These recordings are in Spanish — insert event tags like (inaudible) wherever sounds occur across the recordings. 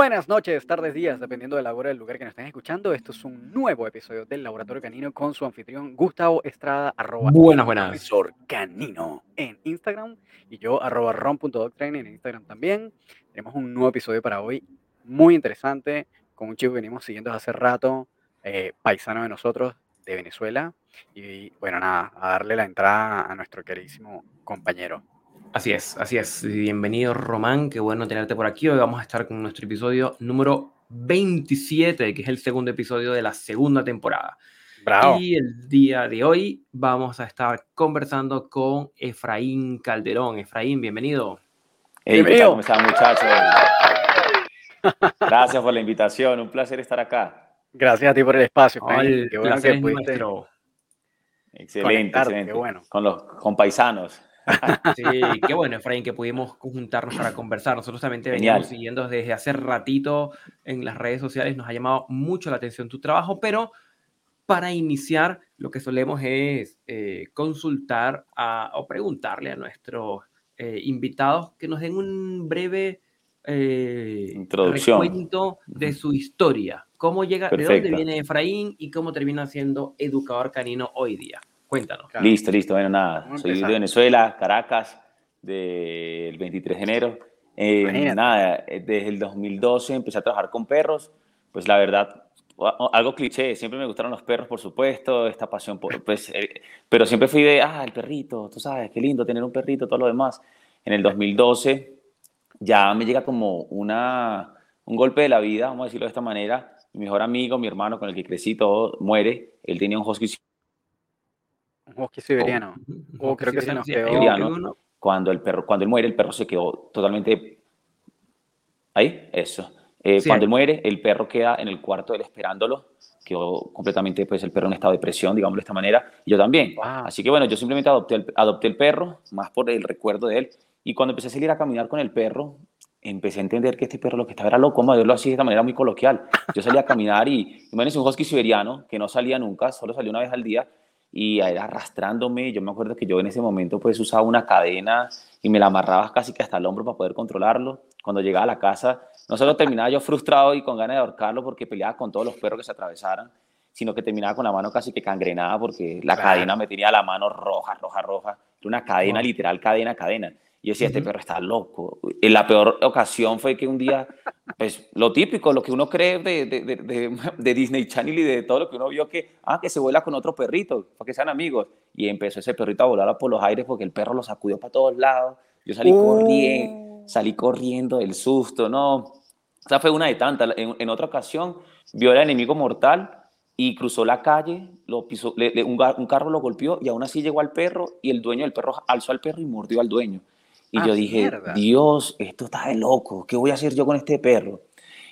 Buenas noches, tardes, días, dependiendo de la hora del lugar que nos estén escuchando. Esto es un nuevo episodio del Laboratorio Canino con su anfitrión Gustavo Estrada, arroba Buenas, buenas. profesor canino en Instagram y yo, arroba ron.doctrine en Instagram también. Tenemos un nuevo episodio para hoy, muy interesante, con un chico que venimos siguiendo desde hace rato, eh, paisano de nosotros, de Venezuela. Y bueno, nada, a darle la entrada a nuestro queridísimo compañero. Así es, así es. Bienvenido, Román. Qué bueno tenerte por aquí. Hoy vamos a estar con nuestro episodio número 27, que es el segundo episodio de la segunda temporada. Bravo. Y el día de hoy vamos a estar conversando con Efraín Calderón. Efraín, bienvenido. Hey. Bienvenido. ¿Cómo están, muchachos? Gracias por la invitación, un placer estar acá. Gracias a ti por el espacio, el Qué bueno que pudiste. Excelente, excelente. qué bueno. Con los con paisanos. Sí, qué bueno, Efraín, que pudimos juntarnos para conversar. Nosotros también te Genial. veníamos siguiendo desde hace ratito en las redes sociales. Nos ha llamado mucho la atención tu trabajo, pero para iniciar, lo que solemos es eh, consultar a- o preguntarle a nuestros eh, invitados que nos den un breve eh, Introducción. recuento de su historia. ¿Cómo llega, de dónde viene Efraín y cómo termina siendo educador canino hoy día? Cuéntanos. Claro. Listo, listo. Bueno, nada. Vamos Soy de. Venezuela, Caracas, del 23 de enero. Eh, nada, eh, desde el 2012 empecé a trabajar con perros. Pues la verdad, algo cliché, siempre me gustaron los perros, por supuesto, esta pasión, por, pues, eh, pero siempre fui de, ah, el perrito, tú sabes, qué lindo tener un perrito, todo lo demás. En el 2012 ya me llega como una, un golpe de la vida, vamos a decirlo de esta manera. Mi mejor amigo, mi hermano con el que crecí todo, muere. Él tenía un husky Un husky siberiano. Oh, ujú, creo que se siberiano, nos quedó- cuando el perro, cuando él muere, el perro se quedó totalmente ahí, eso. Eh, Sí, cuando él muere, el perro queda en el cuarto de él esperándolo, quedó completamente, pues el perro en estado de depresión, digámoslo de esta manera, y yo también. Wow. Así que bueno, yo simplemente adopté el, adopté el perro, más por el recuerdo de él, y cuando empecé a salir a caminar con el perro, empecé a entender que este perro lo que estaba era loco, a verlo así de esta manera muy coloquial. Yo salía a caminar y, imagínense un husky siberiano que no salía nunca, solo salía una vez al día, y arrastrándome. Yo me acuerdo que yo en ese momento pues usaba una cadena y me la amarraba casi que hasta el hombro para poder controlarlo. Cuando llegaba a la casa, no solo terminaba yo frustrado y con ganas de ahorcarlo porque peleaba con todos los perros que se atravesaran, sino que terminaba con la mano casi que cangrenada porque la Claro. cadena me tenía la mano roja, roja, roja. Era una cadena, literal, cadena, cadena. Y yo decía, este perro está loco. En la peor ocasión fue que un día, pues lo típico, lo que uno cree de, de, de, (laughs) de- Disney Channel y de todo lo que uno vio que, ah, que se vuela con otro perrito, para que sean amigos. Y empezó ese perrito a volar por los aires porque el perro lo sacudió para todos lados. Yo salí corriendo, salí corriendo del susto, ¿no? O sea, fue una de tantas. En, en otra ocasión, vio al enemigo mortal y cruzó la calle, lo pisó, le- le- un, un carro lo golpeó y aún así llegó al perro y el dueño del perro alzó al perro y mordió al dueño. Y Ah, yo dije, mierda. Dios, esto está de loco, ¿qué voy a hacer yo con este perro?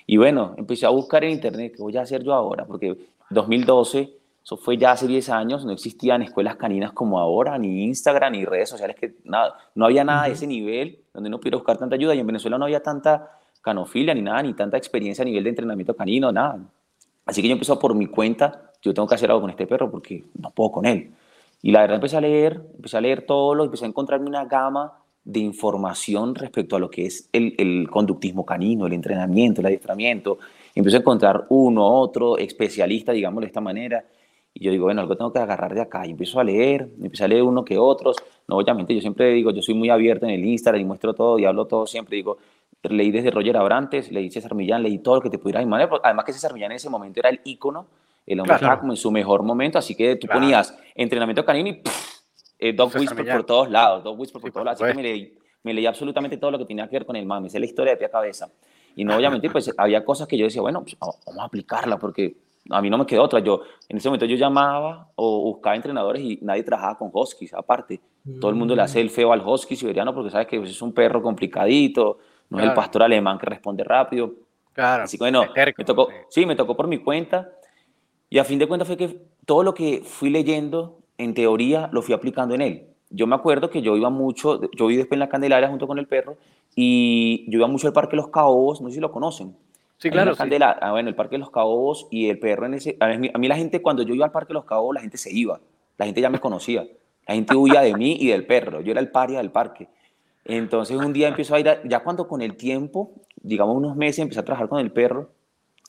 Y bueno, empecé a buscar en internet, ¿qué voy a hacer yo ahora? Porque 2012, eso fue ya hace 10 años, no existían escuelas caninas como ahora, ni Instagram, ni redes sociales, que nada, no había nada de Ujú. ese nivel donde uno pudiera buscar tanta ayuda. Y en Venezuela no había tanta canofilia ni nada, ni tanta experiencia a nivel de entrenamiento canino, nada. Así que yo empecé por mi cuenta, yo tengo que hacer algo con este perro porque no puedo con él. Y la verdad empecé a leer, empecé a leer todo, lo, empecé a encontrarme una gama de información respecto a lo que es el, el conductismo canino, el entrenamiento, el adiestramiento. Empecé a encontrar uno, otro, especialista, digámoslo de esta manera. Y yo digo, bueno, algo tengo que agarrar de acá. Y empiezo a leer, empecé a leer uno que otros. No, obviamente, yo siempre digo, yo soy muy abierto en el Instagram y muestro todo y hablo todo siempre. Digo, leí desde Roger Abrantes, leí César Millán, leí todo lo que te pudieras imaginar. Además que César Millán en ese momento era el ícono, el hombre Claro. estaba como en su mejor momento, así que tú Claro. ponías entrenamiento canino y eh, César Whisper por todos lados, Dog Whisper por Sí, todos lados. Así que me leí, me leí absolutamente todo lo que tenía que ver con el mame, sé la historia de pie a cabeza. Y no, obviamente, pues (laughs) había cosas que yo decía, bueno, pues, vamos a aplicarla porque a mí no me quedó otra. Yo, en ese momento yo llamaba o buscaba entrenadores y nadie trabajaba con huskies, aparte. Todo el mundo le hace el feo al husky siberiano porque sabes que pues, es un perro complicadito, no es el Claro. pastor alemán que responde rápido. Claro. Así que bueno, terco, me tocó, sí. sí, me tocó por mi cuenta. Y a fin de cuentas fue que todo lo que fui leyendo, en teoría, lo fui aplicando en él. Yo me acuerdo que yo iba mucho, yo viví después en la Candelaria junto con el perro, y yo iba mucho al Parque Los Caobos, no sé si lo conocen. Sí, claro. la sí. Ah, bueno, el Parque de los Caobos y el perro en ese... A mí, a mí la gente, cuando yo iba al Parque de los Caobos, la gente se iba. La gente ya me conocía. La gente huía de mí y del perro. Yo era el paria del parque. Entonces un día empiezo a ir, a- ya cuando con el tiempo digamos, unos meses empecé a trabajar con el perro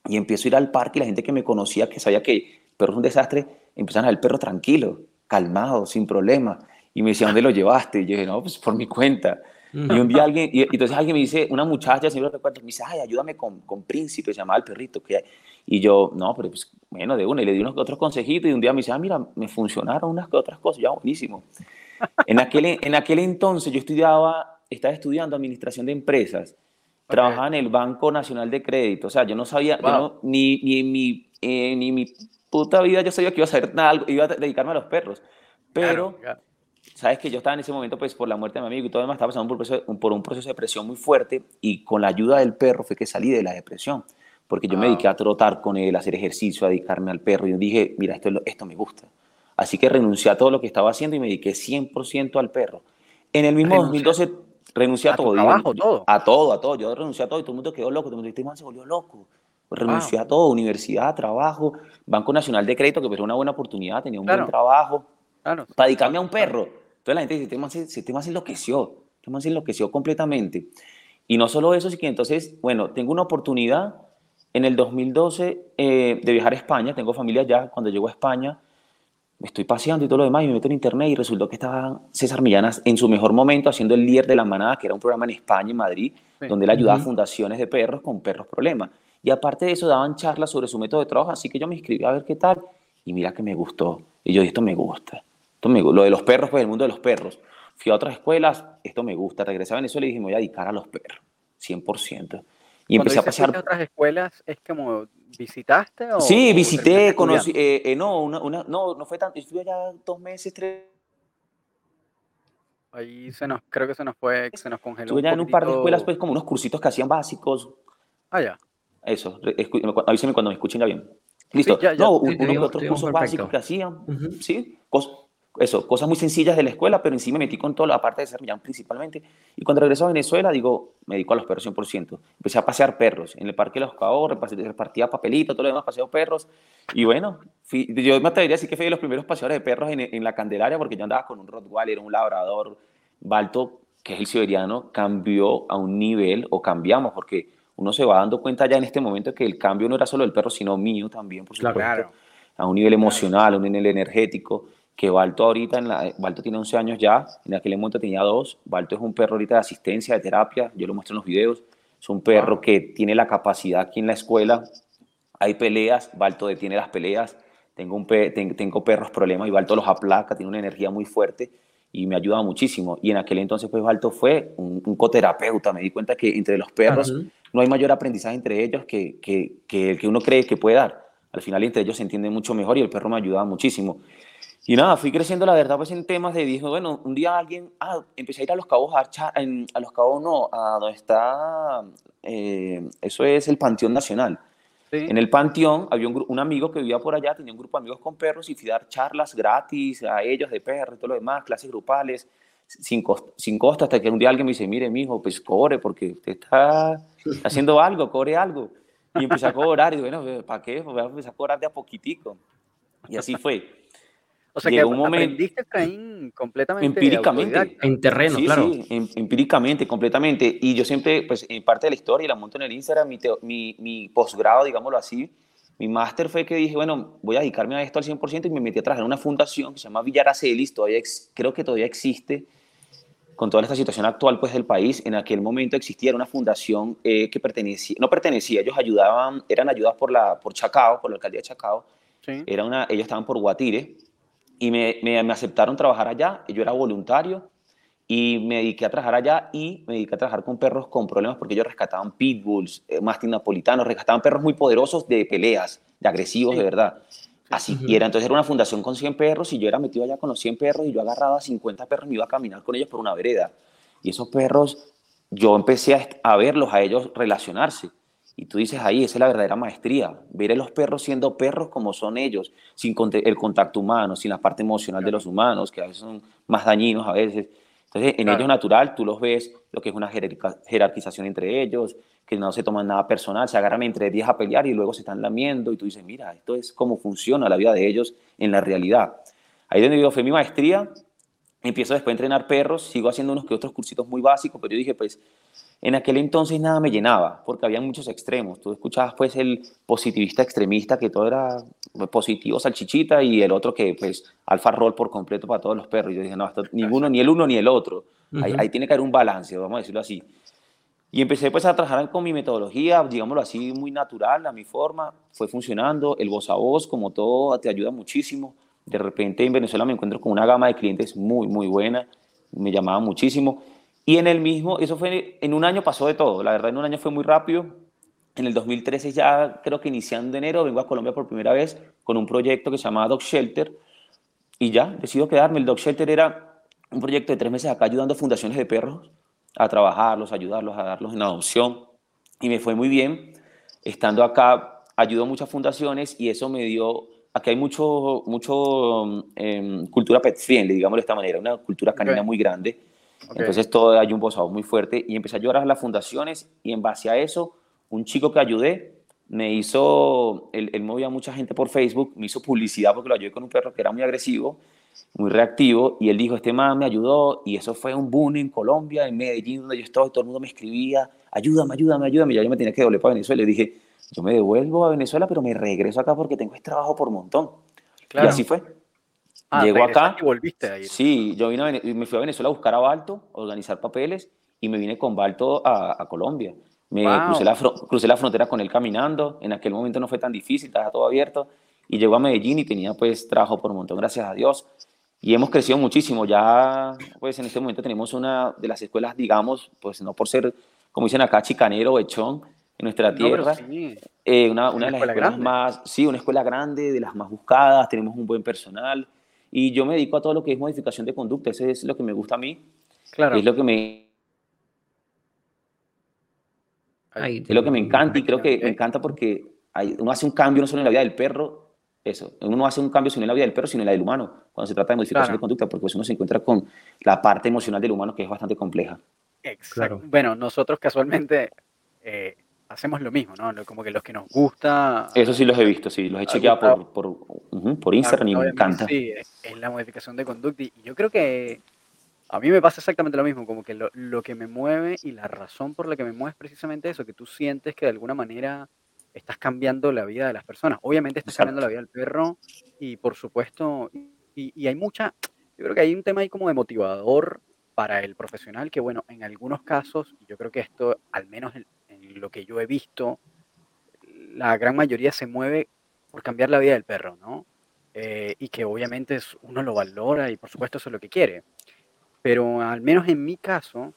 y empiezo a ir al parque y la gente que me conocía, que sabía que el perro es un desastre, empezaron a ver el perro tranquilo, calmado, sin problema. Y me decía, ¿dónde lo llevaste? Y yo dije, no, pues por mi cuenta. Y un día alguien, y, entonces alguien me dice, una muchacha, siempre recuerdo, me dice, ay, ayúdame con, con Príncipe, se llamaba el perrito. Que y yo, no, pero pues, bueno, de una, y le di unos otros consejitos, y un día me dice, ah, mira, me funcionaron unas otras cosas, ya, buenísimo. En aquel, en aquel entonces yo estudiaba, estaba estudiando administración de empresas, trabajaba en el Banco Nacional de Crédito, o sea, yo no sabía, ni, ni, en mi, eh, ni mi puta vida yo sabía que iba a hacer nada, iba a dedicarme a los perros, pero sabes que yo estaba en ese momento, pues por la muerte de mi amigo y todo demás, estaba pasando por un, proceso, por un proceso de depresión muy fuerte y con la ayuda del perro fue que salí de la depresión, porque yo me dediqué a trotar con él, a hacer ejercicio, a dedicarme al perro y dije, mira, esto, esto me gusta. Así que renuncié a todo lo que estaba haciendo y me dediqué 100% al perro. En el mismo 2012 renuncié a, todo. Trabajo, todo. A todo, a todo. Yo renuncié a todo y todo el mundo quedó loco. Todo el mundo dice, se volvió loco. Renuncié a todo, universidad, trabajo, Banco Nacional de Crédito, que fue una buena oportunidad, tenía un buen trabajo, para dedicarme a un perro. Entonces la gente dice, este se, este se enloqueció, este man se enloqueció completamente. Y no solo eso, sino que entonces, bueno, tengo una oportunidad. En el 2012 eh, de viajar a España, tengo familia allá, cuando llego a España, me estoy paseando y todo lo demás, y me meto en internet y resultó que estaba César Millanas en su mejor momento haciendo el líder de la manada, que era un programa en España, en Madrid, donde él ayudaba a fundaciones de perros con perros problemas. Y aparte de eso, daban charlas sobre su método de trabajo, así que yo me inscribí a ver qué tal, y mira que me gustó. Y yo, esto me gusta. Esto me, lo de los perros, pues el mundo de los perros. Fui a otras escuelas, esto me gusta. Regresé a Venezuela y dije, me voy a dedicar a los perros, 100%. Y empecé a pasar. a otras escuelas es como visitaste o Sí, visité, conocí, eh, eh, no, una, una, no, no fue tanto, estuve allá dos meses, tres. Ahí se nos, creo que se nos fue, se nos congeló. Estuve allá en un par de escuelas, pues como unos cursitos que hacían básicos. Ah, ya. Eso, avíseme cuando me escuchen bien. Listo. no, unos otros cursos básicos que hacían, ¿sí? eso, cosas muy sencillas de la escuela, pero encima me metí con toda la parte de ser millán principalmente. Y cuando regreso a Venezuela, digo, me dedico a los perros 100%. Empecé a pasear perros. En el Parque de los Caos repartía papelitos, todo lo demás, paseo perros. Y bueno, yo me atrevería a decir que fui de los primeros paseadores de perros en, en, la Candelaria, porque yo andaba con un Rottweiler, un Labrador, Balto, que es el siberiano, cambió a un nivel, o cambiamos, porque uno se va dando cuenta ya en este momento que el cambio no era solo del perro, sino mío también, por supuesto. Claro. A un nivel emocional, a un nivel energético que Balto ahorita, en la, Balto tiene 11 años ya, en aquel momento tenía dos, Balto es un perro ahorita de asistencia, de terapia, yo lo muestro en los videos, es un perro que tiene la capacidad aquí en la escuela, hay peleas, Balto detiene las peleas, tengo, un tengo perros problemas y Balto los aplaca, tiene una energía muy fuerte y me ayuda muchísimo. Y en aquel entonces, pues Balto fue un, coterapeuta, me di cuenta que entre los perros no hay mayor aprendizaje entre ellos que, que, que el que uno cree que puede dar. Al final entre ellos se entiende mucho mejor y el perro me ayudaba muchísimo. Y nada, fui creciendo, la verdad, pues en temas de, dije, bueno, un día alguien, ah, empecé a ir a los cabos, a, a los cabos no, a donde está, eh, eso es el Panteón Nacional. En el Panteón había un, un, amigo que vivía por allá, tenía un grupo de amigos con perros y fui a dar charlas gratis a ellos de perros y todo lo demás, clases grupales, sin, costo, sin costo, hasta que un día alguien me dice, mire, mijo, pues cobre, porque usted está (laughs) haciendo algo, cobre algo. Y empecé a cobrar, y bueno, ¿para qué? Pues empezar a cobrar de a poquitico. Y así fue. O sea que un aprendiste Caín completamente empíricamente. en terreno, claro. Sí, em, empíricamente, completamente. Y yo siempre, pues, en parte de la historia, la monto en el Instagram, mi, mi, mi posgrado, digámoslo así, mi máster fue que dije, bueno, voy a dedicarme a esto al 100% y me metí a trabajar en una fundación que se llama Villaracelis, todavía creo que todavía existe, con toda esta situación actual pues del país, en aquel momento existía una fundación eh, que pertenecía, no pertenecía, ellos ayudaban, eran ayudadas por, la, por Chacao, por la alcaldía de Chacao, era una, ellos estaban por Guatire, y me, me, aceptaron trabajar allá, yo era voluntario y me dediqué a trabajar allá y me dediqué a trabajar con perros con problemas porque ellos rescataban pitbulls, eh, mastín napolitanos, rescataban perros muy poderosos de peleas, de agresivos de verdad. Así y era, entonces era una fundación con 100 perros y yo era metido allá con los 100 perros y yo agarraba 50 perros y me iba a caminar con ellos por una vereda. Y esos perros, yo empecé a, a verlos, a ellos relacionarse. Y tú dices ahí, esa es la verdadera maestría, ver a los perros siendo perros como son ellos, sin el contacto humano, sin la parte emocional de los humanos, que a veces son más dañinos a veces. Entonces, en ellos natural, tú los ves, lo que es una jerarquización entre ellos, que no se toman nada personal, se agarran entre 10 a pelear y luego se están lamiendo y tú dices, mira, esto es cómo funciona la vida de ellos en la realidad. Ahí donde yo fue mi maestría, empiezo después a entrenar perros, sigo haciendo unos que otros cursitos muy básicos, pero yo dije, pues, En aquel entonces nada me llenaba, porque había muchos extremos. Tú escuchabas pues el positivista extremista, que todo era positivo, salchichita, y el otro que pues alfa roll por completo para todos los perros. Y yo dije, no, esto, ninguno, ni el uno ni el otro. ahí, ahí, tiene que haber un balance, vamos a decirlo así. Y empecé pues a trabajar con mi metodología, digámoslo así, muy natural, a mi forma. Fue funcionando, el voz a voz, como todo, te ayuda muchísimo. De repente en Venezuela me encuentro con una gama de clientes muy, muy buena. Me llamaban muchísimo y en el mismo, eso fue, en un año pasó de todo, la verdad en un año fue muy rápido. En el 2013 ya creo que iniciando enero vengo a Colombia por primera vez con un proyecto que se llamaba Dog Shelter y ya decido quedarme. El Dog Shelter era un proyecto de tres meses acá ayudando a fundaciones de perros a trabajarlos, a ayudarlos, a darlos en adopción y me fue muy bien. Estando acá ayudó a muchas fundaciones y eso me dio aquí hay mucho, mucho eh, cultura pet friendly, digámoslo de esta manera, una cultura canina muy grande. Entonces todo hay un voz muy fuerte y empecé a llorar a las fundaciones y en base a eso, un chico que ayudé me hizo, él, él movía a mucha gente por Facebook, me hizo publicidad porque lo ayudé con un perro que era muy agresivo, muy reactivo y él dijo, este man me ayudó y eso fue un boom en Colombia, en Medellín, donde yo estaba y todo el mundo me escribía, ayúdame, ayúdame, ayúdame. Ya yo me tenía que devolver para Venezuela y dije, yo me devuelvo a Venezuela, pero me regreso acá porque tengo este trabajo por montón. Claro. Y así fue. Ah, Llegó acá. Y volviste a ir. Sí, yo vine a, me fui a Venezuela a buscar a Balto, a organizar papeles y me vine con Balto a, a Colombia. Me crucé, la crucé, la frontera con él caminando. En aquel momento no fue tan difícil, estaba todo abierto. Y llegó a Medellín y tenía pues trabajo por un montón, gracias a Dios. Y hemos crecido muchísimo. Ya pues en este momento tenemos una de las escuelas, digamos, pues no por ser, como dicen acá, chicanero o echón en nuestra tierra. No, sí. eh, una, una, una, de las escuelas grande. más, sí, una escuela grande, de las más buscadas, tenemos un buen personal. Y yo me dedico a todo lo que es modificación de conducta, eso es lo que me gusta a mí. Claro. Es lo que me, Ahí es lo que me encanta y creo que me (laughs) encanta porque hay, uno hace un cambio no solo en la vida del perro, eso, uno no hace un cambio sino en la vida del perro, sino en la del humano, cuando se trata de modificación Claro. de conducta, porque pues uno se encuentra con la parte emocional del humano que es bastante compleja. Exacto. Claro. Bueno, nosotros casualmente eh, hacemos lo mismo, ¿no? Como que los que nos gusta. Eso sí los he visto, sí, los he chequeado por, por, Instagram y me encanta. Sí, es, es la modificación de conducta. Y yo creo que a mí me pasa exactamente lo mismo, como que lo, lo que me mueve y la razón por la que me mueve es precisamente eso, que tú sientes que de alguna manera estás cambiando la vida de las personas. Obviamente estás Exacto. cambiando la vida del perro y por supuesto, y, y hay mucha, yo creo que hay un tema ahí como de motivador para el profesional que, bueno, en algunos casos, yo creo que esto, al menos en, en lo que yo he visto, la gran mayoría se mueve por cambiar la vida del perro, ¿no? Eh, y que obviamente uno lo valora y por supuesto eso es lo que quiere. Pero al menos en mi caso,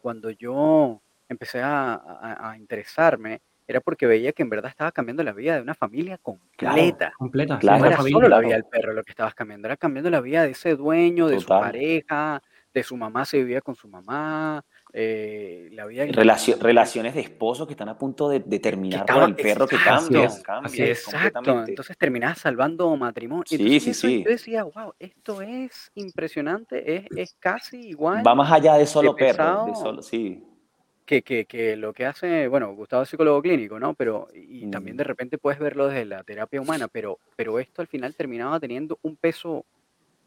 cuando yo empecé a, a- a interesarme, era porque veía que en verdad estaba cambiando la vida de una familia completa. completa. Claro. No era familia. solo la claro. vida del perro lo que estabas cambiando, era cambiando la vida de ese dueño, de su Total. pareja, de su mamá se vivía con su mamá, eh, la vida Relacio- relaciones de esposos que están a punto de, de terminar por el perro que así es, así es. Exacto, entonces terminabas salvando matrimonio. Sí, Entonces sí, eso sí. yo decía, wow, esto es impresionante, es, es casi igual Va más allá de solo perro, de solo, sí. que, que, que lo que hace, bueno, Gustavo es psicólogo clínico, ¿no? Pero, y, y también Mm. de repente puedes verlo desde la terapia humana, pero, pero esto al final terminaba teniendo un peso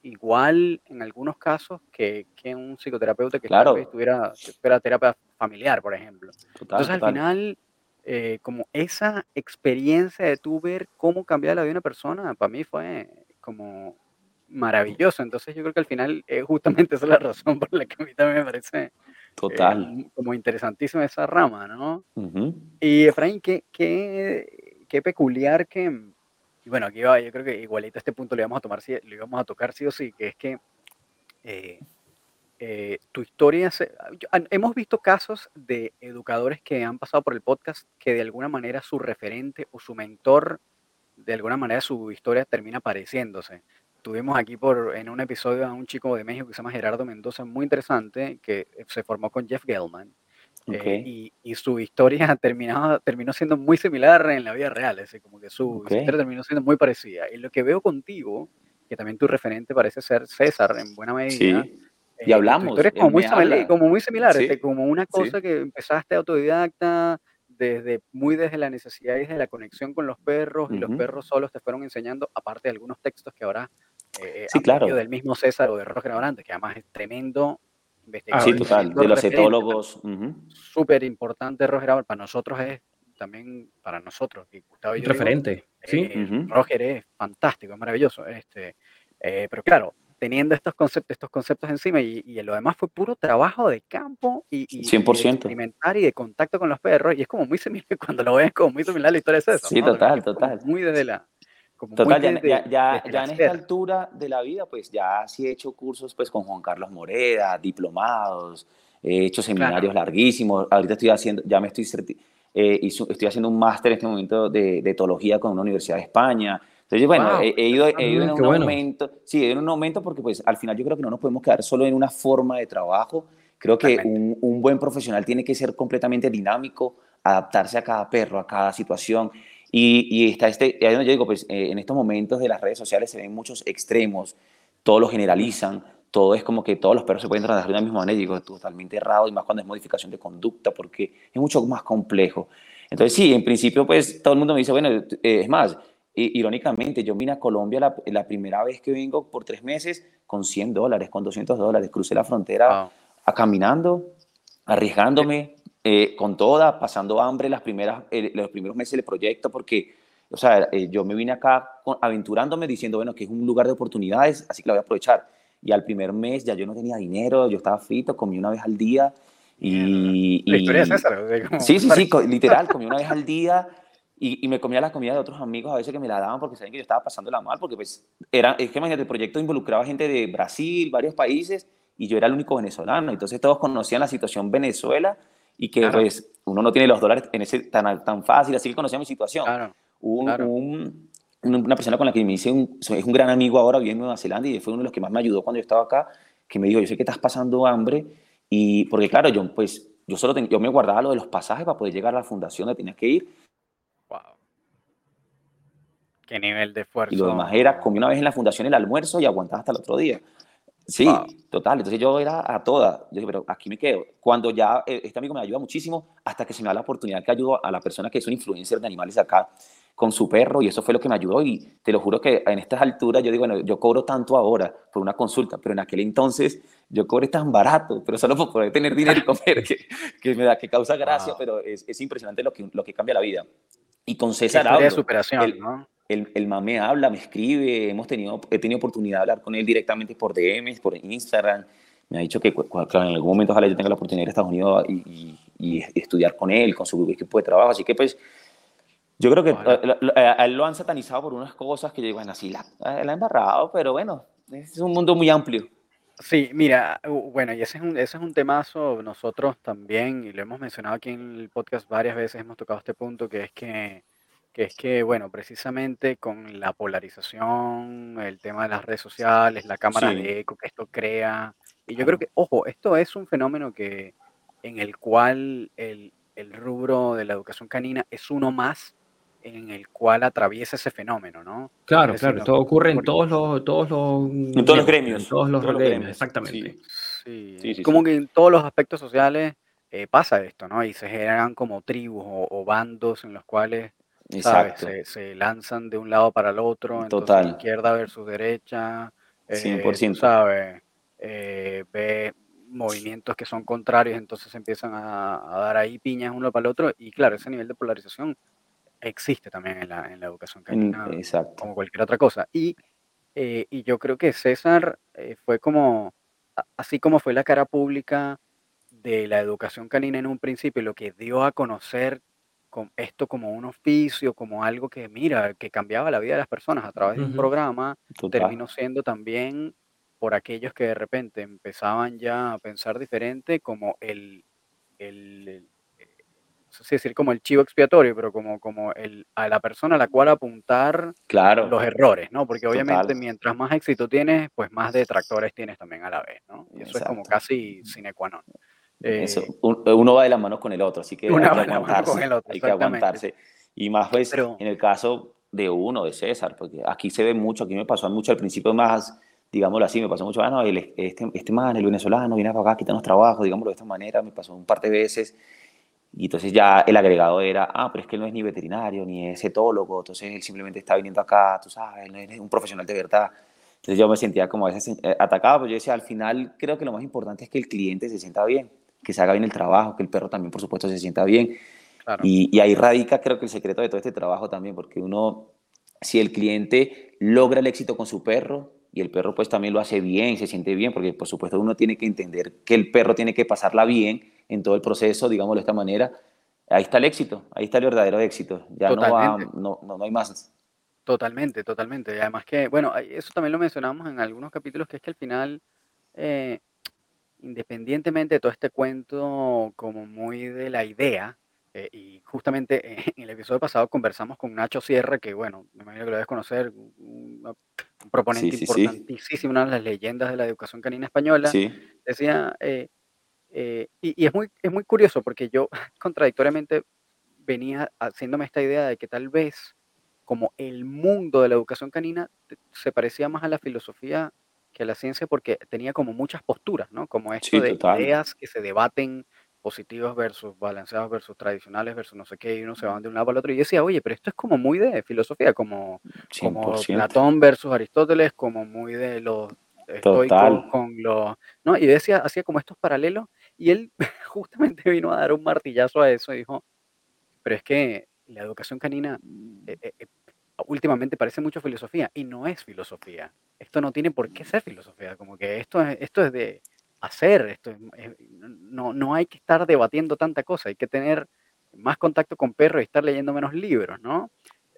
igual en algunos casos que, que un psicoterapeuta que Claro. vez tuviera, tuviera terapia familiar, por ejemplo. Total, Entonces al total. final, eh, como esa experiencia de tú ver cómo cambiar la vida de una persona, para mí fue como maravilloso. Entonces yo creo que al final eh, justamente esa es la razón por la que a mí también me parece eh, Total. como interesantísima esa rama, ¿no? Ujú. Y Efraín, qué, qué, qué peculiar que, y bueno, aquí va, yo creo que igualito a este punto le vamos a tomar, le vamos a tocar sí o sí, que es que eh, eh, tu historia, hemos visto casos de educadores que han pasado por el podcast que de alguna manera su referente o su mentor, de alguna manera su historia termina pareciéndose. Tuvimos aquí por, en un episodio a un chico de México que se llama Gerardo Mendoza, muy interesante, que se formó con Jeff Gelman. Eh, y, y su historia (laughs) terminaba, terminó siendo muy similar en la vida real, es decir, como que su, su Ok. historia terminó siendo muy parecida. Y lo que veo contigo, que también tu referente parece ser César en buena medida, Sí. eh, Y hablamos, Tu historia es como muy, similar, como muy similar, Sí, este, como una sí. cosa que empezaste autodidacta, desde, muy desde la necesidad y desde la conexión con los perros, y los perros solos te fueron enseñando, aparte de algunos textos que ahora, eh, Sí, aprendido claro. del mismo César o de Roger Abrante, que además es tremendo investigar. Sí, total, de los etólogos. Súper importante, Roger, para nosotros es también, para nosotros, y Gustavo y yo referente, sí. eh, Roger es fantástico, es maravilloso, este, eh, pero claro, teniendo estos conceptos, estos conceptos encima y, y, lo demás fue puro trabajo de campo y, y, 100%. y de experimentar y de contacto con los perros y es como muy similar, (laughs) cuando lo ves como muy similar la historia de César. Sí, ¿no? total, total. Muy desde la... Como Total, ya, desde- ya, ya, desde ya en esta altura de la vida, pues ya sí he hecho cursos pues con Juan Carlos Moreda, diplomados, he hecho seminarios larguísimos, ahorita estoy haciendo, ya me estoy, eh, estoy haciendo un máster en este momento de, de etología con una universidad de España. Entonces, bueno, Wow, he, he ido, he ido en un bueno. aumento, sí, he ido en un aumento porque pues al final yo creo que no nos podemos quedar solo en una forma de trabajo, creo que un, un buen profesional tiene que ser completamente dinámico, adaptarse a cada perro, a cada situación. Y, y está este, y ahí donde yo digo, pues eh, en estos momentos de las redes sociales se ven muchos extremos, todo lo generalizan, todo es como que todos los perros se pueden tratar de la misma manera, y digo, totalmente errado, y más cuando es modificación de conducta, porque es mucho más complejo. Entonces, sí, en principio, pues todo el mundo me dice, bueno, eh, es más, i- irónicamente, yo vine a Colombia la, la primera vez que vengo por tres meses con 100 dólares, con 200 dólares, crucé la frontera Wow. a caminando, arriesgándome eh, con toda, pasando hambre las primeras, eh, los primeros meses del proyecto, porque, o sea, eh, yo me vine acá con- aventurándome diciendo, bueno, que es un lugar de oportunidades, así que la voy a aprovechar. Y al primer mes ya yo no tenía dinero, yo estaba frito, comí una vez al día y... La historia sea, como- Sí, sí, sí, literal, comí una vez al día y, y me comía la comida de otros amigos a veces que me la daban porque sabían que yo estaba pasándola mal, porque pues era, es que imagínate, el proyecto involucraba gente de Brasil, varios países, y yo era el único venezolano, entonces todos conocían la situación Venezuela y que Claro. pues uno no tiene los dólares en ese tan, tan fácil, así que conocía mi situación. Claro. Un- claro. un- una persona con la que me hice un, es un gran amigo ahora, vive en Nueva Zelanda y fue uno de los que más me ayudó cuando yo estaba acá, que me dijo, yo sé que estás pasando hambre y porque claro, yo pues yo solo ten- yo me guardaba lo de los pasajes para poder llegar a la fundación donde tenía que ir Wow. Qué nivel de esfuerzo. y lo demás era comí una vez en la fundación el almuerzo y aguantaba hasta el otro día. Sí, Wow. total. Entonces yo era a toda. Yo dije, pero aquí me quedo. Cuando ya eh, este amigo me ayuda muchísimo, hasta que se me da la oportunidad que ayudo a la persona que es un influencer de animales acá con su perro, y eso fue lo que me ayudó. Y te lo juro que en estas alturas yo digo, bueno, yo cobro tanto ahora por una consulta, pero en aquel entonces yo cobré tan barato, pero solo por poder tener dinero (laughs) y comer, que, que me da, que causa gracia, Wow. pero es, es impresionante lo que, lo que cambia la vida. Y con César historia de superación, El- ¿no? El, el mame habla, me escribe, hemos tenido, he tenido oportunidad de hablar con él directamente por DMs, por Instagram. Me ha dicho que claro, en algún momento ojalá yo tenga la oportunidad de ir a Estados Unidos y, y- y estudiar con él, con su equipo de trabajo. Así que pues yo creo que eh, lo- a él lo han satanizado por unas cosas que yo digo, bueno, sí, la, eh, la ha embarrado, pero bueno, es un mundo muy amplio. Sí, mira, bueno, y ese es un, ese es un temazo, nosotros también, y lo hemos mencionado aquí en el podcast varias veces, hemos tocado este punto, que es que, que es que, bueno, precisamente con la polarización, el tema de las redes sociales, la cámara Sí. de eco que esto crea, y yo Claro. creo que, ojo, esto es un fenómeno que, en el cual el, el rubro de la educación canina es uno más en el cual atraviesa ese fenómeno, ¿no? Claro, claro, esto ocurre en todos los, todos los, En todos los gremios. En todos los, todos los gremios, gremios, exactamente. sí. Sí, Sí, sí, como sí. que en todos los aspectos sociales eh, pasa esto, ¿no? Y se generan como tribus o, o bandos en los cuales. Exacto. Se, se lanzan de un lado para el otro, entonces Total. izquierda versus derecha, eh, tú 100%. ¿sabes? Eh, ve movimientos que son contrarios, entonces empiezan a, a dar ahí piñas uno para el otro, y claro, ese nivel de polarización existe también en la, en la educación canina exacto. como cualquier otra cosa. Y, eh, y yo creo que César eh, fue como, así como fue la cara pública de la educación canina en un principio, lo que dio a conocer con esto como un oficio, como algo que, mira, que cambiaba la vida de las personas a través de un Ujú. programa, Total. terminó siendo también por aquellos que de repente empezaban ya a pensar diferente, como el, el, el- eh, no sé si decir como el chivo expiatorio, pero como, como el, a la persona a la cual apuntar Claro. los errores, ¿no? Porque obviamente Total. mientras más éxito tienes, pues más detractores tienes también a la vez, ¿no? Y eso es como Exacto. casi sine qua non. Eso, Eh, un- uno va de la mano con el otro, así que hay que aguantarse. otro, hay que aguantarse. Y más pues Pero- en el caso de uno, de César, porque aquí se ve mucho, aquí me pasó mucho al principio más, digámoslo así, me pasó mucho, ah, no, el- este, este man, el venezolano, viene para acá, quítanos trabajo, digámoslo de esta manera, me pasó un par de veces. Y entonces ya el agregado era, ah, pero es que él no es ni veterinario, ni es etólogo, entonces él simplemente está viniendo acá, tú sabes, él no es un profesional de verdad. Entonces yo me sentía como a veces eh, atacado, pero yo decía, al final creo que lo más importante es que el cliente se sienta bien, que se haga bien el trabajo, que el perro también, por supuesto, se sienta bien. Y, y ahí radica, creo que el secreto de todo este trabajo también, porque uno, si el cliente logra el éxito con su perro, y el perro pues también lo hace bien, se siente bien, porque por supuesto uno tiene que entender que el perro tiene que pasarla bien en todo el proceso, digámoslo de esta manera, ahí está el éxito, ahí está el verdadero éxito, ya no, va, no, no, hay más. Totalmente, totalmente. Y además que, bueno, eso también lo mencionamos en algunos capítulos, que es que al final, eh, independientemente de todo este cuento como muy de la idea, eh, y justamente (laughs) en el episodio pasado conversamos con Nacho Sierra, que bueno, me imagino que lo debes conocer, un, proponente importantísimo, una de las leyendas de la educación canina española. Decía, eh, y, y, es, muy, es muy curioso porque yo (laughs) contradictoriamente venía haciéndome esta idea de que tal vez como el mundo de la educación canina se parecía más a la filosofía que la ciencia porque tenía como muchas posturas, ¿no? Como esto de ideas que se debaten positivos versus balanceados versus tradicionales versus no sé qué, y uno se van de un lado al otro. Y yo decía, oye, pero esto es como muy de filosofía, como, como Platón versus Aristóteles, como muy de los estoicos con los... ¿no? Y decía, hacía como estos paralelos, y él (laughs) justamente vino a dar un martillazo a eso y dijo, pero es que la educación canina eh, eh, eh, últimamente parece mucho filosofía y no es filosofía. Esto no tiene por qué ser filosofía, como que esto es, esto es de hacer, esto no, no hay que estar debatiendo tanta cosa, hay que tener más contacto con perros y estar leyendo menos libros, ¿no?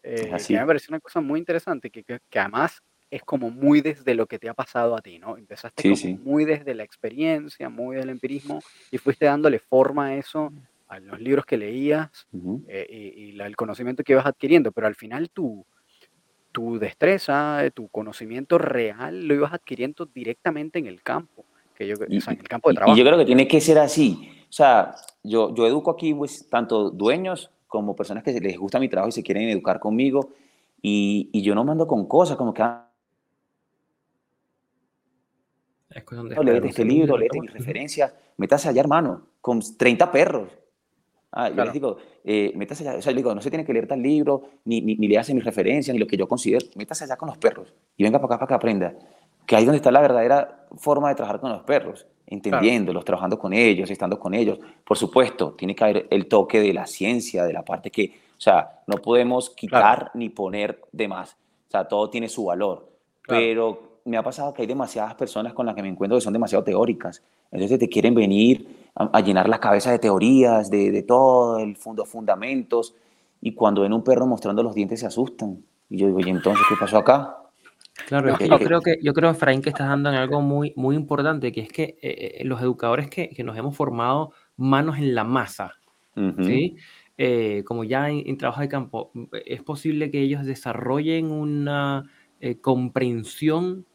Eh, Así. me parece una cosa muy interesante, que, que, además es como muy desde lo que te ha pasado a ti, ¿no? Empezaste como muy desde la experiencia, muy del empirismo, y fuiste dándole forma a eso a los libros que leías eh, y, el conocimiento que ibas adquiriendo, pero al final tu, tu destreza, tu conocimiento real lo ibas adquiriendo directamente en el campo, que yo, en el campo de trabajo. Y yo creo que tiene que ser así. O sea, yo, yo educo aquí pues, tanto dueños como personas que les gusta mi trabajo y se quieren educar conmigo, y, y yo no mando con cosas como que... Ah, no, léete este libro, léete mis referencias, métase allá, hermano, con 30 perros. Ah, yo les digo, eh, métase allá, o sea, digo, no se tiene que leer tal libro, ni, ni, ni le hace mis referencias, ni lo que yo considero, métase allá con los perros y venga para acá para que aprenda. Que ahí donde está la verdadera forma de trabajar con los perros, entendiéndolos, trabajando con ellos, estando con ellos. Por supuesto, tiene que haber el toque de la ciencia, de la parte que, o sea, no podemos quitar ni poner de más. O sea, todo tiene su valor. Pero me ha pasado que hay demasiadas personas con las que me encuentro que son demasiado teóricas. Entonces te quieren venir a, llenar la cabeza de teorías, de, de todo, el fondo, fundamentos, y cuando ven un perro mostrando los dientes se asustan. Y yo digo, ¿y entonces qué pasó acá? Claro, yo creo que, yo creo, Efraín, que estás dando en algo muy, muy importante, que es que eh, eh, los educadores que, que, nos hemos formado manos en la masa, ¿sí? Eh, como ya en, trabajo de campo, es posible que ellos desarrollen una comprensión